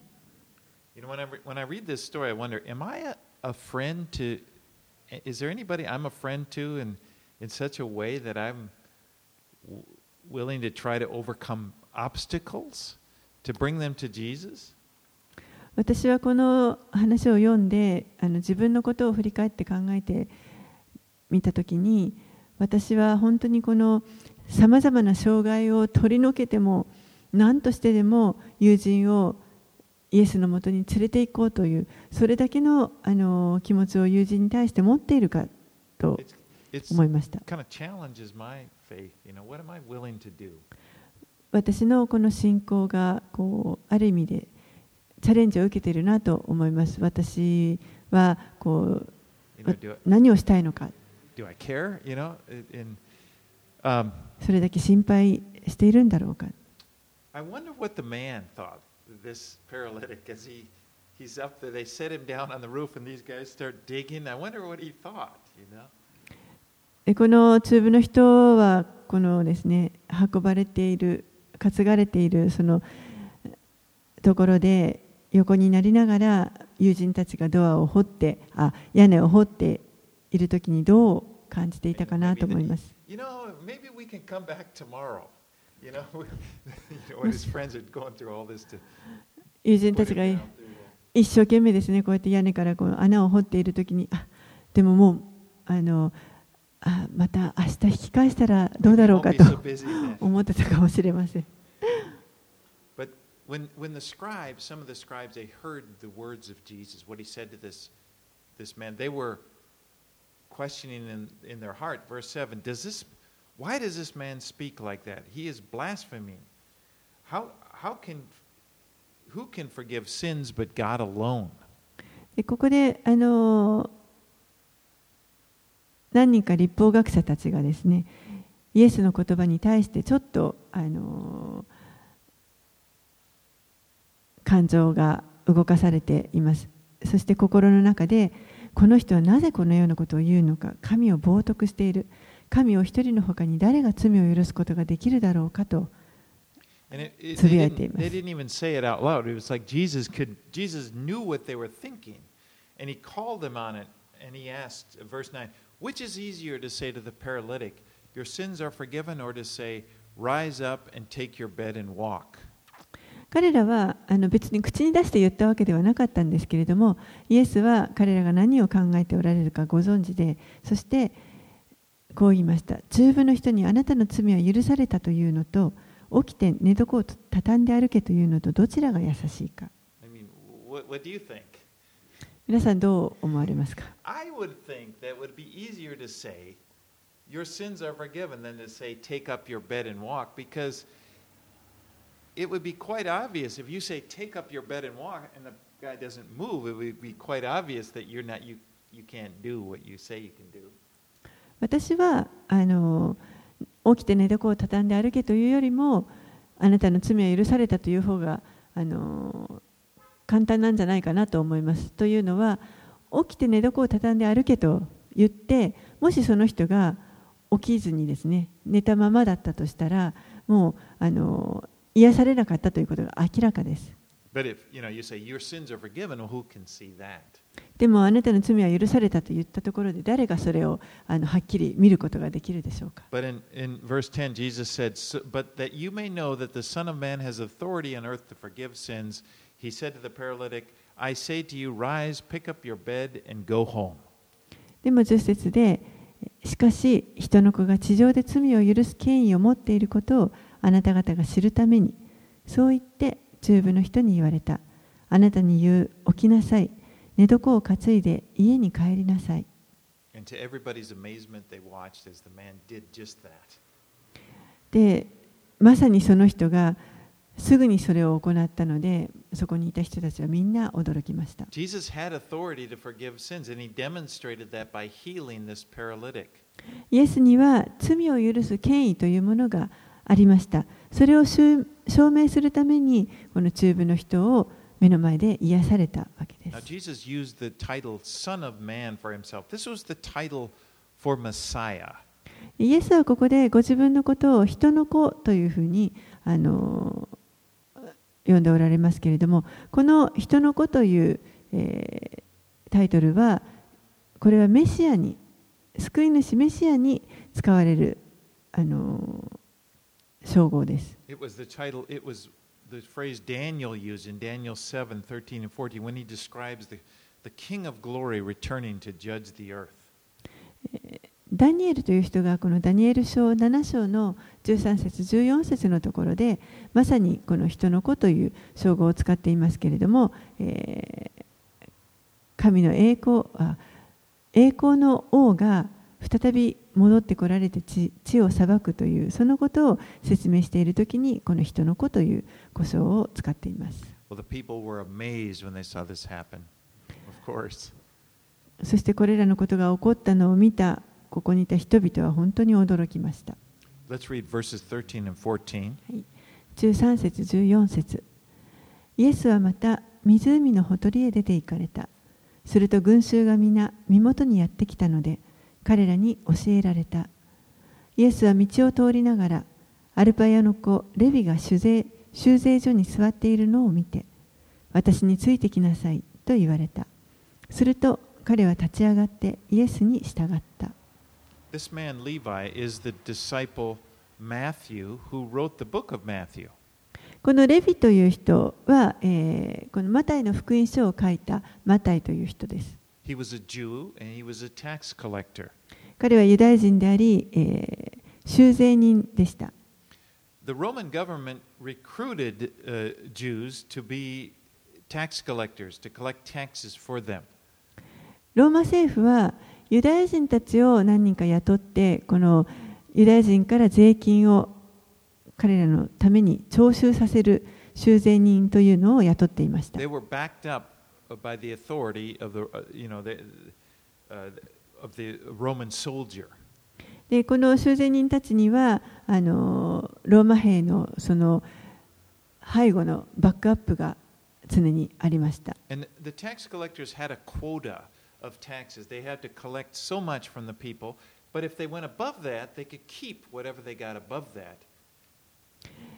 Speaker 1: 私はこの話を読んであの自分のことを振り返って考えてみたときに私は本当にこのさまざまな障害を取り除けても何としてでも友人をイエスのもとに連れて行こうというそれだけのあの気持ちを友人に対して持っているかと思いました?私のこの信仰がこうある意味でチャレンジを受けているなと思います。私はこう何をしたいのか
Speaker 2: um,
Speaker 1: それだけ心配しているんだろうか
Speaker 2: I wonder what the man thought, this paralytic, as he, he's up there. They set him down on the roof, and these guys start digging. I wonder what he thought, you know?
Speaker 1: でこの中部の人はこのですね運ばれている担がれているそのところで横になりながら友人たちがドアを掘ってあ屋根を掘っている時にどう感じていたかなと思います。
Speaker 2: you know, maybe we can come back tomorrow. You know, *laughs* you know when his friends are going through all this to.
Speaker 1: 友人たちが一生懸命ですね、こうやって屋根からこう穴を掘っているときに、あでももうあのあ、また明日引き返したらどうだろうかと *laughs* 思ってたかもしれません。
Speaker 2: でも、の時、その時、その時、その時、その時、その時、その時、の時、その、questioning in, in their heart. Verse 7 does this, Why does this man speak like that? He is blaspheming. How, how can, who can forgive sins but God alone?
Speaker 1: ここであの何人か立法学者たちがですねイエスの言葉に対してちょっとあの感情が動かされていますそして心の中でこの人はなぜこのようなことを言うのか神を冒涜している神を一人の他に誰が罪を許すことができるだろうかとつぶやいています。
Speaker 2: And he called them on it and he asked, verse 9, which is easier to say to the paralytic, Your sins are forgiven, or to say, Rise up and take your bed and walk?
Speaker 1: 彼らはあの別に口に出して言ったわけではなかったんですけれどもイエスは彼らが何を考えておられるかご存知でそしてこう言いました。中部の人にあなたの罪は許されたというのと起きて寝床を畳んで歩けというのとどちらが優しいか?皆さんどう思われますか
Speaker 2: ？I would think that would be easier to say, Your sins are forgiven, than to say, Take up your bed and walk, because it would be quite obvious if you say, Take up your bed and walk, and the guy doesn't move, it would be quite obvious that you're not, you, you can't do what you say you can do.
Speaker 1: 私はあの起きて寝床を畳んで歩けというよりもあなたの罪は許されたという方があの簡単なんじゃないかなと思います。というのは起きて寝床を畳んで歩けと言ってもしその人が起きずにですね寝たままだったとしたらもうあの癒されなかったということが明らかです。でもあなたの罪は許されたと言ったところで誰がそれをあのはっきり見ることができるでしょうか
Speaker 2: But in, in verse 10, Jesus said, "So- But that you may know that the Son of Man has authority on earth to forgive sins, he said to the paralytic, I say to you, rise, pick up your bed, and go home.
Speaker 1: でも10節で、しかし人の子が地上で罪を許す権威を持っていることをあなた方が知るためにそう言って中部の人に言われた。あなたに言う起きなさい。寝床を担いで家に帰りなさい。でまさにその人がすぐにそれを行ったのでそこにいた人たちはみんな驚きました。イエスには罪を許す権威というものがありました。それを証明するためにこの中部の人を目の前で癒されたわけです。イエスはここでご自分のことを人の子というふうにあの呼んでおられますけれどもこの人の子という、えータイトルはこれはメシアに救い主メシアに使われるあの称号です。ダニエルという人がこのダニエル書7章の13節14節のところでまさにこの人の子という称号を使っていますけれども、神の栄光あ栄光の王が再び戻ってこられて地地を裁くというそのことを説明しているときにこの人の子という呼称を使っています。そしてこれらのことが起こったのを見たここにいた人々は本当に驚きました。
Speaker 2: Let's read verses 13 and 14.
Speaker 1: 13節14節イエスはまた湖のほとりへ出て行かれたすると群衆が皆身元にやってきたので彼らに教えられたイエスは道を通りながらアルパヤの子レビが酒税修税所に座っているのを見て私についてきなさいと言われたすると彼は立ち上がってイエスに従った
Speaker 2: This man, Levi, is the disciple Matthew who wrote the book of Matthew.
Speaker 1: このレビという人は、えーこのマタイの福音書を書いたマタイという人です。
Speaker 2: He was a Jew and he was a tax collector.
Speaker 1: 彼はユダヤ人であり、えー修税人でした。
Speaker 2: The Roman government recruited uh, Jews to be tax collectors, to collect taxes for them.
Speaker 1: ローマ政府はユダヤ人たちを何人か雇って、このユダヤ人から税金を彼らのために徴収させる修税人というのを雇っていました。
Speaker 2: They were backed up by the authority of the, uh, you know, the, uh,
Speaker 1: でこの修繕人たちにはあのローマ兵の,その背後のバックアップが常にありました。
Speaker 2: So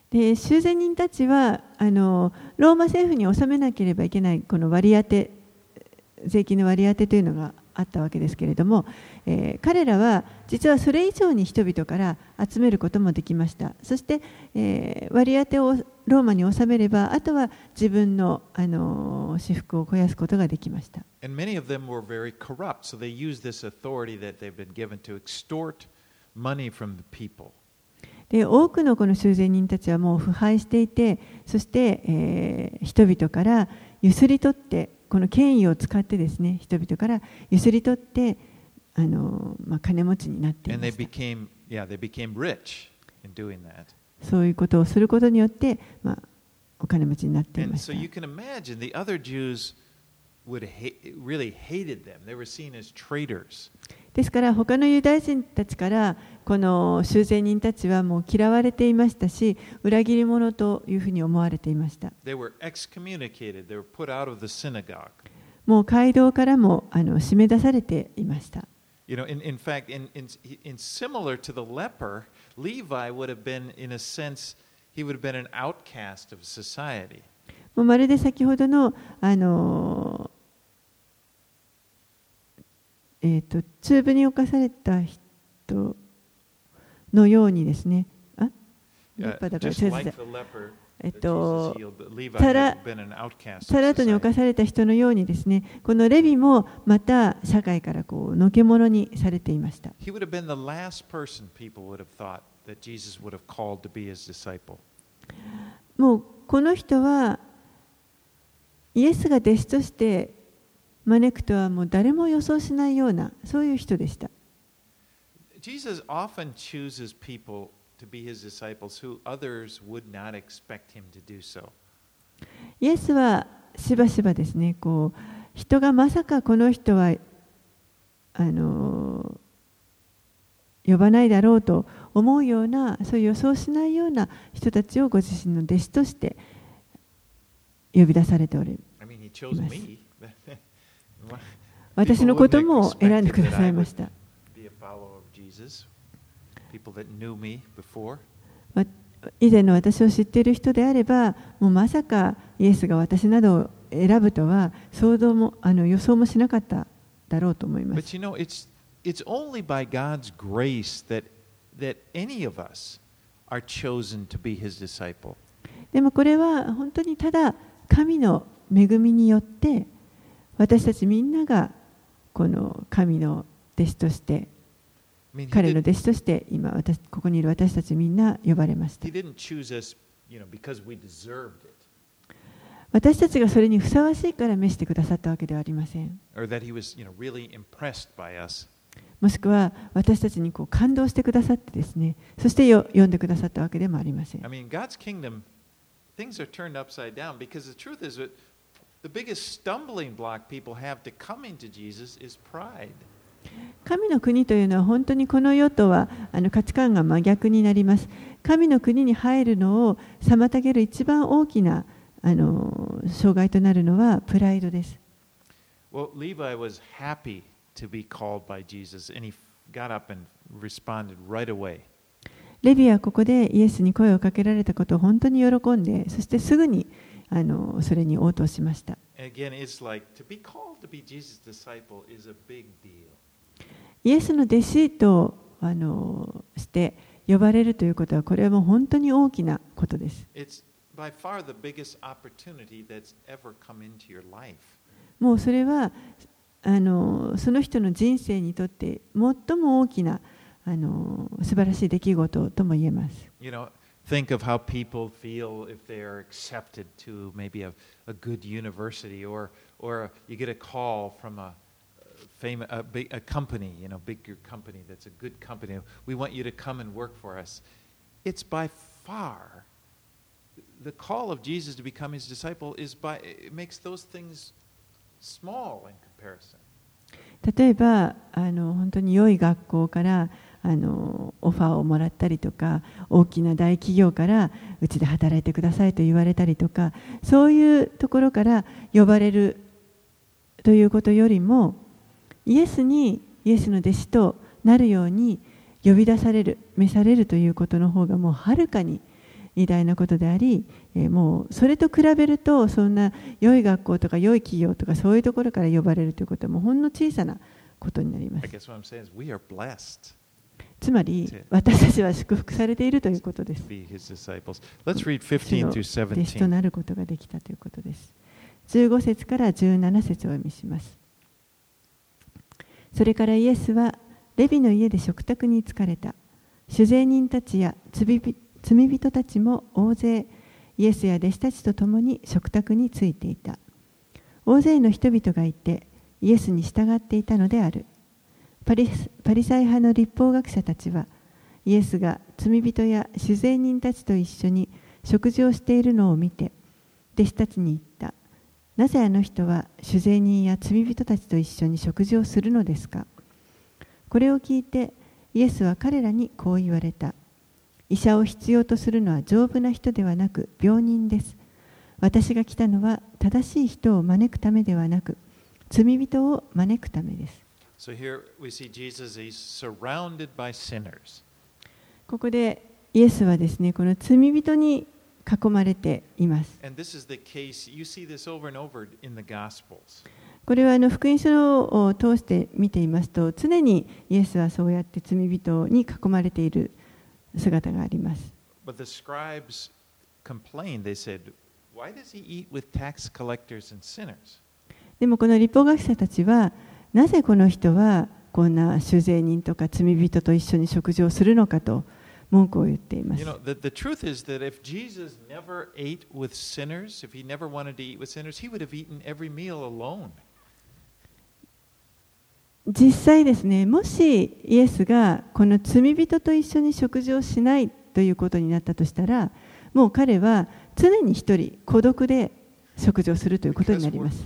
Speaker 1: で囚人人たちはあのローマ政府に納めなければいけないこの割り当て税金の割り当てというのがあったわけですけれども、えー彼らは実はそれ以上に人々から集めることもできましたそして、えー割り当てをローマに納めればあとは自分の、あの私服を肥やすことができました
Speaker 2: And many of them were very corrupt, so they used this authority that they've been given to extort money from the people.
Speaker 1: で多くのこの修繕人たちはもう腐敗していてそして、えー人々からゆすり取ってこの権威を使ってですね人々からゆすり取ってあの、まあ、金持ちになっていました.そういうことをすることによって、まあ、お金持ちになっていましたですから他のユダヤ人たちからこの修繕人たちはもう嫌われていましたし裏切り者というふうに思われていました。もう街道からもあの締め出されていました。もうまるで先ほどの,あのえー、と中部に侵された人のようにですね、あ？っ、
Speaker 2: や
Speaker 1: っぱだから、uh,
Speaker 2: like leper,
Speaker 1: と、トに侵された人のようにですね、このレビもまた社会からこうのけものにされていました。もうこの人はイエスが弟子として招くとはもう誰も予想しないようなそういう人でした。
Speaker 2: Jesus often chooses people to be his disciples who others would not expect him to do so.
Speaker 1: イエスはしばしばですねこう人がまさかこの人はあの呼ばないだろうと思うようなそういう予想しないような人たちをご自身の弟子として呼び出されており
Speaker 2: I mean, he chose me.
Speaker 1: 私のことも選んでくださいました。以前の私を知っている人であれば、もうまさかイエスが私などを選ぶとは想像もあの予想もしなかっただろうと思います。でもこれは本当にただ神の恵みによって私たちみんながこの神の弟子として彼の弟子として今私ここにいる私たちみんな呼ばれました。私たちがそれにふさわしいから召してくださったわけではありません。もしくは私たちにこう感動してくださってですねそしてよ読んでくださったわけでもありません。
Speaker 2: 神の国は神の国は神の国は神の国は神の国は神の国は神の国は
Speaker 1: 神の国は神の国は神の国というのは本当にこの世とはあの価値観が真逆になります。神の国に入るのを妨げる一番大きなあの障害となるのはプライドです。
Speaker 2: レヴ
Speaker 1: ィア、はここでイエスに声をかけられたことを本当に喜んで、そしてすぐに。それに応答しました。イエスの弟子として呼ばれるということは、これはもう本当に大きなことです。もうそれはその人の人生にとって最も大きなあの素晴らしい出来事とも言えます。
Speaker 2: think of how people feel if they are accepted to maybe a, a good university or, or you get a call from a, famous, a, big, a company, you know, bigger company that's a good company. We want you to come and work for us. It's by far the call of Jesus to become his disciple is by it makes those things small in comparison.
Speaker 1: 例えばあの本当に良い学校から あのオファーをもらったりとか大きな大企業からうちで働いてくださいと言われたりとかそういうところから呼ばれるということよりもイエスにイエスの弟子となるように呼び出される召されるということの方がもうはるかに偉大なことであり、えもうそれと比べるとそんな良い学校とか良い企業とかそういうところから呼ばれるということはもうほんの小さなことになります。つまり.私たちは祝福されているということです
Speaker 2: to be his disciples. Let's read 15
Speaker 1: 主の
Speaker 2: through
Speaker 1: 弟子と
Speaker 2: 17.
Speaker 1: なることができたということです15節から17節をお読みしますそれからイエスはレビの家で食卓に疲れた酒税人たちや罪人たちも大勢イエスや弟子たちと共に食卓についていた大勢の人々がいてイエスに従っていたのであるパリパリサイ派の立法学者たちはイエスが罪人や酒税人たちと一緒に食事をしているのを見て弟子たちに言った。なぜあの人は酒税人や罪人たちと一緒に食事をするのですか？これを聞いてイエスは彼らにこう言われた。医者を必要とするのは丈夫な人ではなく病人です。私が来たのは正しい人を招くためではなく罪人を招くためです。ここでイエスはですね、この罪人に囲まれています。これはあの福音書を通して見ていますと、常にイエスはそうやって罪人に囲まれている姿があります。でもこの立法学者たちは、なぜこの人はこんな修税人とか罪人と一緒に食事をするのかと文句を言っています。実際ですね、もしイエスがこの罪人と一緒に食事をしないということになったとしたら、もう彼は常に一人孤独で食事をするということになります。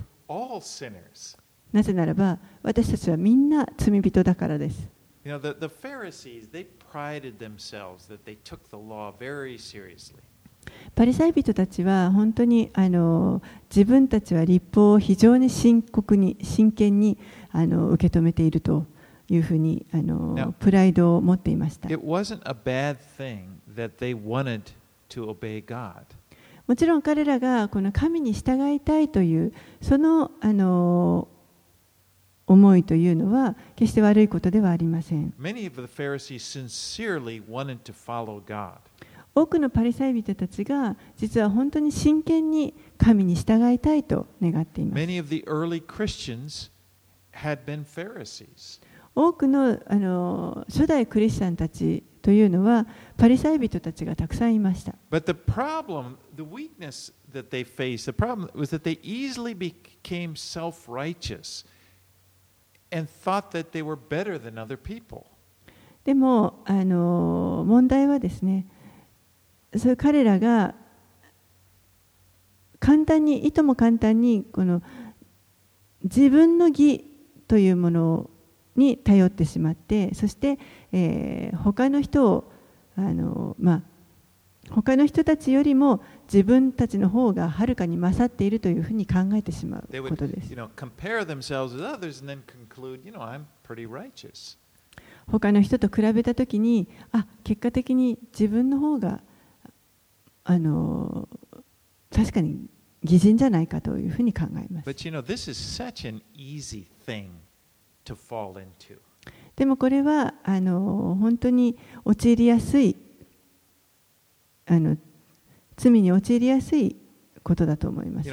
Speaker 1: なぜならば、私たちはみんな罪人だからです。パリサイ人たちは本当に自分たちは立法を非常に深刻に、真剣に受け止めているというふうにプライドを持っていました。もちろん彼らが神に従いたいというそ,の思いというのは決して悪いことではありません。多くのパリサイ人たちが実は本当に真剣に神に従いたいと願っています。多くのあの初代クリスチャンたちというのはパリサイ人たちがたくさんいました。
Speaker 2: But the problem, the weakness that they faced, the problem was that they easily became self righteous
Speaker 1: でもあの問題はですねそういう彼らが簡単にいとも簡単にこの自分の義というものに頼ってしまってそして、えー他の人をあの、まあ、他の人たちよりも自分たちの方がはるかに勝っているというふうに考えてしまうことです。他の人と比べたときに、あ結果的に自分の方があの確かに偽人じゃないかというふうに考えます。でもこれはあの本当に陥りやすいあの罪に陥りやすいことだと思います。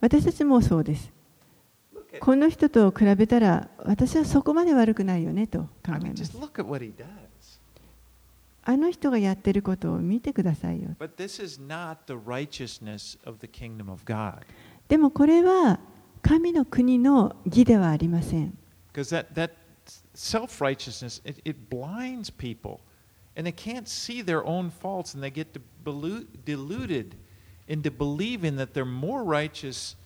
Speaker 1: 私たちもそうです。この人と比べたら私はそこまで悪くないよねと考えます。あの人がやっていることを見てくださいよ。でもこれは神の国の義ではありません。
Speaker 2: Self righteousness, it, it blinds people. And they can't see their own faults and they get delu- deluded into believing that they're more righteous.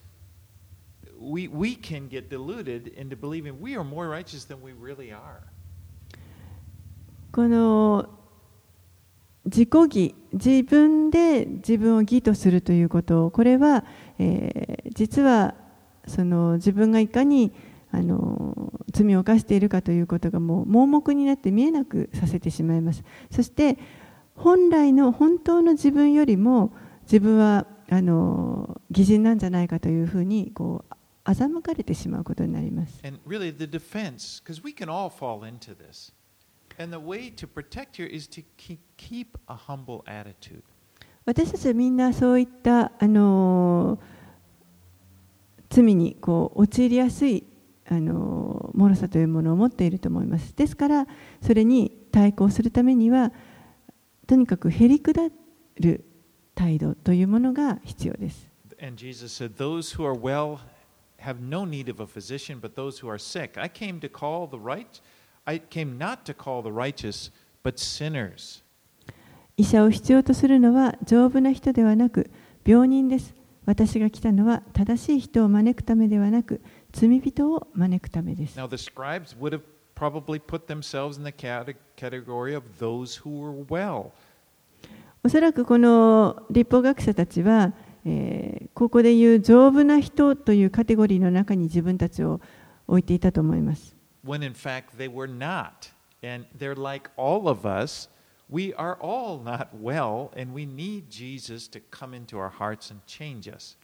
Speaker 2: We, we can get deluded into believing we are more righteous than we really are.
Speaker 1: この自己義自分で自分を義とするということこれは、えー実はその自分がいかにあの罪を犯しているかということがもう盲目になって見えなくさせてしまいますそして本来の本当の自分よりも自分はあの偽人なんじゃないかというふうにこう欺かれてしまうことになります
Speaker 2: And really, the defense, because we can all fall into this. And the way to protect here is to keep, keep a humble attitude.
Speaker 1: 私たちはみんなそういったあの罪にこう陥りやすいあの脆さというものを持っていると思いますですからそれに対抗するためにはとにかくへりくだる態度というものが必要です
Speaker 2: And Jesus said, Those who are well have no need of a physician, but those who are sick. I came to call the right, I came not to call the righteous, but sinners.
Speaker 1: 医者を必要とするのは丈夫な人ではなく病人です私が来たのは正しい人を招くためではなく罪人を招くためです
Speaker 2: Now, the scribes would have probably put themselves in the cate- category of those who were well.
Speaker 1: おそらくこの立法学者たちは、えーここでいう丈夫な人というカテゴリーの中に自分たちを置いていたと思います。
Speaker 2: when in fact they were not. And they're like all of us. We are all not well, and we need Jesus to come into our hearts and change us.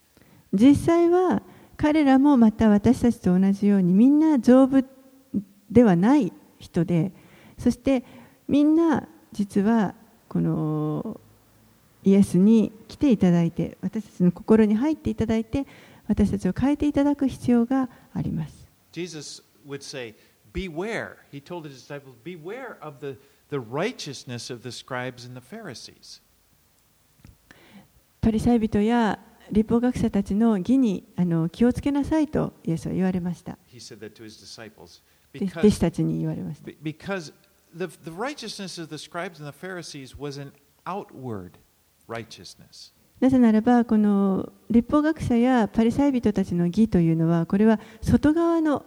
Speaker 1: 実際は彼らもまた私たちと同じようにみんな丈夫ではない人でそしてみんな実はこのイエスに来ていただいて私たちの心に入っていただいて私たちを変えていただく必要があります。
Speaker 2: Jesus would say, Beware. He told his disciples, Beware of the, the righteousness of the scribes and the Pharisees.
Speaker 1: パリサイ人や立法学者たちの義にあの気をつけなさいとイエスは言われました。弟子たちに言われました。なぜならば、この立法学者やパリサイ人たちの義というのは、これは外側の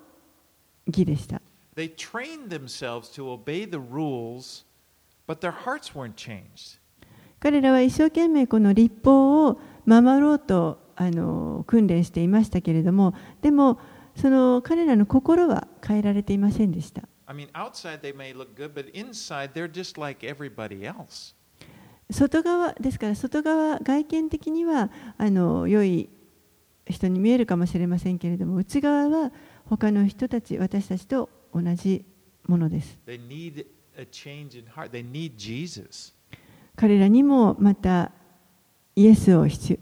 Speaker 1: 義でした。彼らは一生懸命この立法を守ろうとあの訓練していましたけれども、でも、その彼らの心は変えられていませんでした。外側ですから外側外見的にはあの良い人に見えるかもしれませんけれども内側は他の人たち私たちと同じものです。彼らにもまたイエスを必要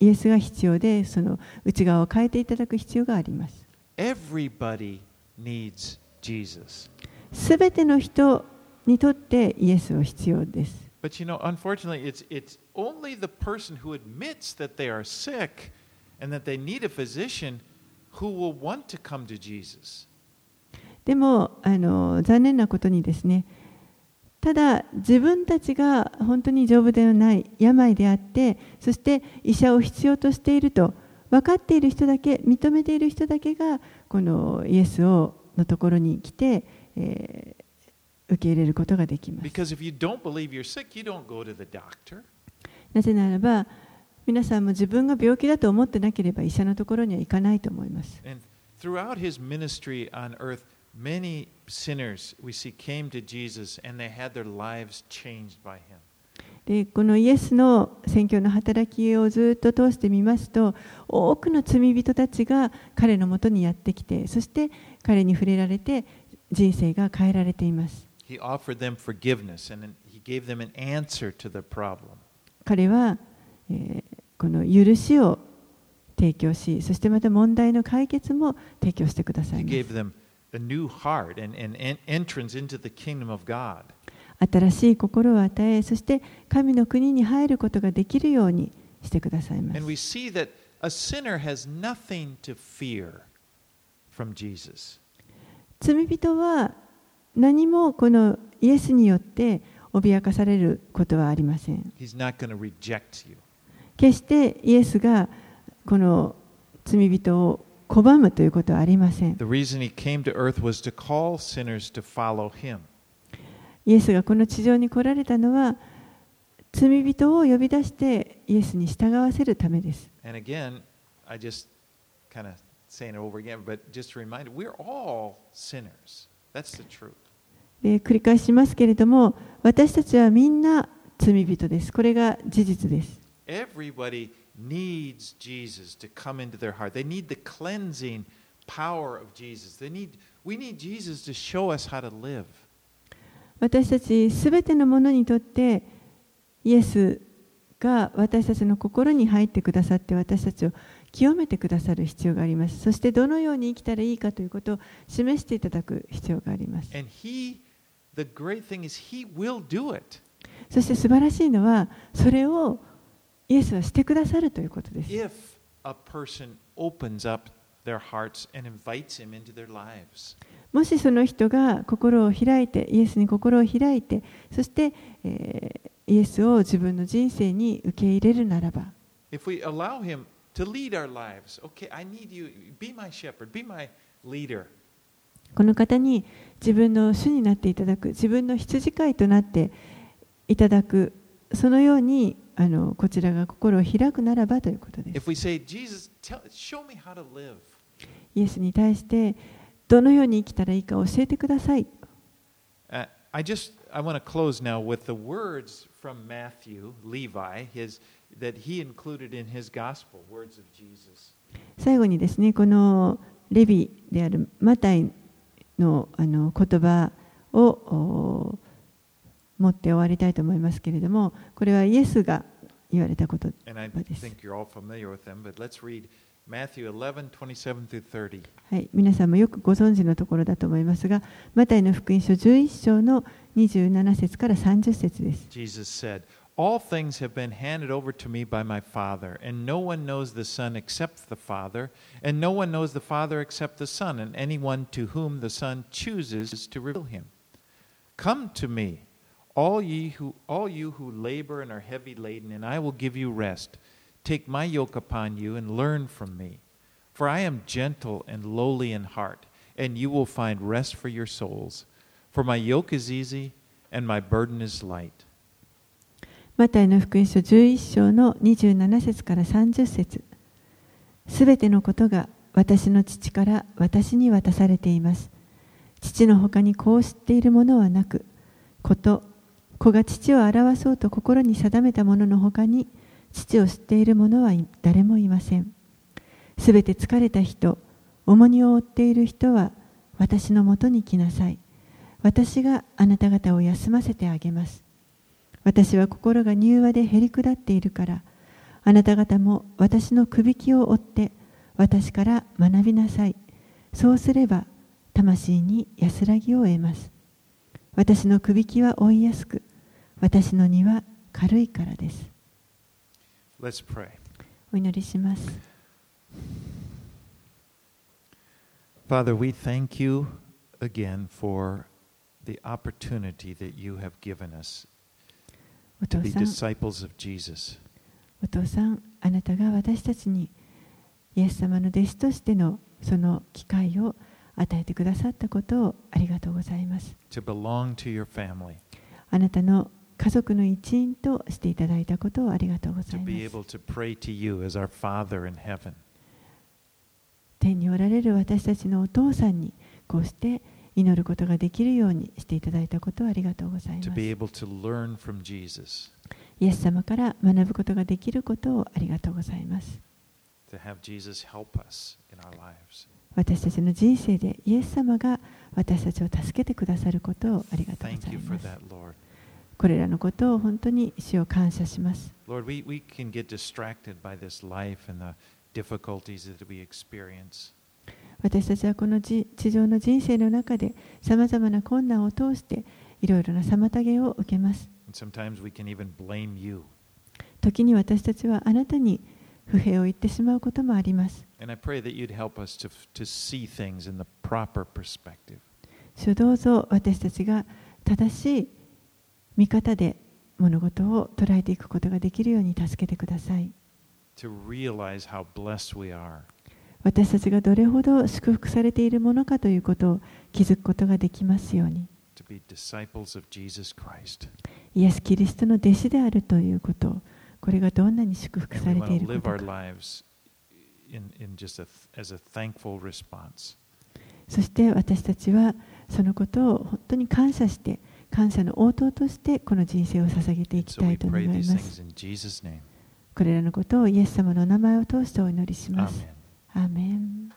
Speaker 1: イエスが必要でその内側を変えていただく必要があります
Speaker 2: Everybody needs Jesus.
Speaker 1: すべての人にとってイエスを必要です
Speaker 2: But you know, unfortunately, it's, it's only the person who admits that they are sick and that they need a physician who will want to come to Jesus.
Speaker 1: でもあの残念なことにですねただ自分たちが本当に丈夫ではない病であってそして医者を必要としていると分かっている人だけ認めている人だけがこのイエスをのところに来て、えー受け入れることができます
Speaker 2: sick.
Speaker 1: なぜならば皆さんも自分が病気だと思ってなければ医者のところには行かないと思います
Speaker 2: And throughout his ministry on earth, many sinners we see came to Jesus and they had their lives changed by him.
Speaker 1: でこのイエスの宣教の働きをずっと通してみますと多くの罪人たちが彼のもとにやってきてそして彼に触れられて人生が変えられています
Speaker 2: He offered them forgiveness and then he gave them an answer to the problem.
Speaker 1: 彼は、えーこの許しを提供しそしてまた問題の解決も提供してくださいます新しい心を与え、そして神の国に入ることができるようにしてくださいます。罪人は何もこのイエスによって脅かされることはありません。決してイエスがこの罪人を拒むということはありません。イエスがこの地上に来られたのは、罪人を呼び出してイエスに従わせるためです。で繰り返しますけれども、私たちはみんな罪人です。これが事実です。
Speaker 2: Needs Jesus to come into their heart. They need the cleansing power of Jesus. They need, we need Jesus to show us how to live.
Speaker 1: 私たちすべてのものにとってイエスが私たちの心に入ってくださって私たちを清めてくださる必要がありますそしてどのように生きたらいいかということを示していただく必要があります
Speaker 2: He.
Speaker 1: そして素晴らしいのはそれをイエスはしてくださるということです。もしその人が心を開いて、イエスに心を開いて、そして、えー、イエスを自分の人生に受け入れるならば。この方に自分の主になっていただく、自分の羊飼いとなっていただく、そのようにあのこちらが心を開くならばということです。イエスに対して、どのように生きたらいいか教えてください。最後にですね、このレビであるマタイの,あの言葉を。持って終わりたいと思いますけれどもこれはイエスが言われたことです
Speaker 2: think you're all familiar with them, but let's read Matthew 11, 27 through 30.
Speaker 1: はい、皆さんもよくご存知のところだと思いますが、マタイの福音書11章の27節から30節です。
Speaker 2: Jesus said, All things have been handed over to me by my Father, and no one knows the Son except the Father, and no one knows the Father except the Son, and anyone to whom the Son chooses to reveal him. Come to me, all ye who all you who labor and are heavy laden, and I will give you rest. Take my yoke upon you and learn from me, for I am gentle and lowly in heart, and you will find rest for your souls. For my yoke is easy and my burden is light.
Speaker 1: マタイの福音書11章の27節から30節すべてのことが私の父から私に渡されています。父の他にこう知っているものはなく、こと、 子が父を表そうと心に定めたものの他に、父を知っている者は誰もいません。すべて疲れた人、重荷を負っている人は私のもとに来なさい。私があなた方を休ませてあげます。私は心が柔和でへりくだっているから、あなた方も私のくびきを追って、私から学びなさい。そうすれば、魂に安らぎを得ます。私のくびきは追いやすく、私の荷は軽いからです。
Speaker 2: Let's pray.
Speaker 1: お祈りします。
Speaker 2: Father, we thank you again for the opportunity that you have given us
Speaker 1: お
Speaker 2: to
Speaker 1: 父
Speaker 2: be
Speaker 1: さん、
Speaker 2: disciples of Jesus.
Speaker 1: お父さん、あなたが私たちにイエス様の弟子としてのその機会を与えてくださったことをありがとうございます。
Speaker 2: to belong to your family,
Speaker 1: あなたの家族の一員としていただいたことをありがとうございます.天におられる私たちのお父さんにこうして祈ることができるようにしていただいたことをありがとうございます。イエス様から学ぶことができることをありがとうございます。私たちの人生でイエス様が私たちを助けてくださることをありがとうございます。これらのことを本当に主を感謝します。私たちはこの地上の人生の中で様々な困難を通していろいろな妨げを受けます。時に私たちはあなたに不平を言ってしまうこともあります。主どうぞ私たちが正しい見方で物事を捉えていくことができるように助けてください。私たちがどれほど祝福されているものかということを気づくことができますように。イエス・キリストの弟子であるということを、これがどんなに祝福されていること
Speaker 2: live our
Speaker 1: か。そして私たちはそのことを本当に感謝して、感謝の応答としてこの人生を捧げていきたいと思います。これらのことをイエス様のお名前を通してお祈りします。アーメン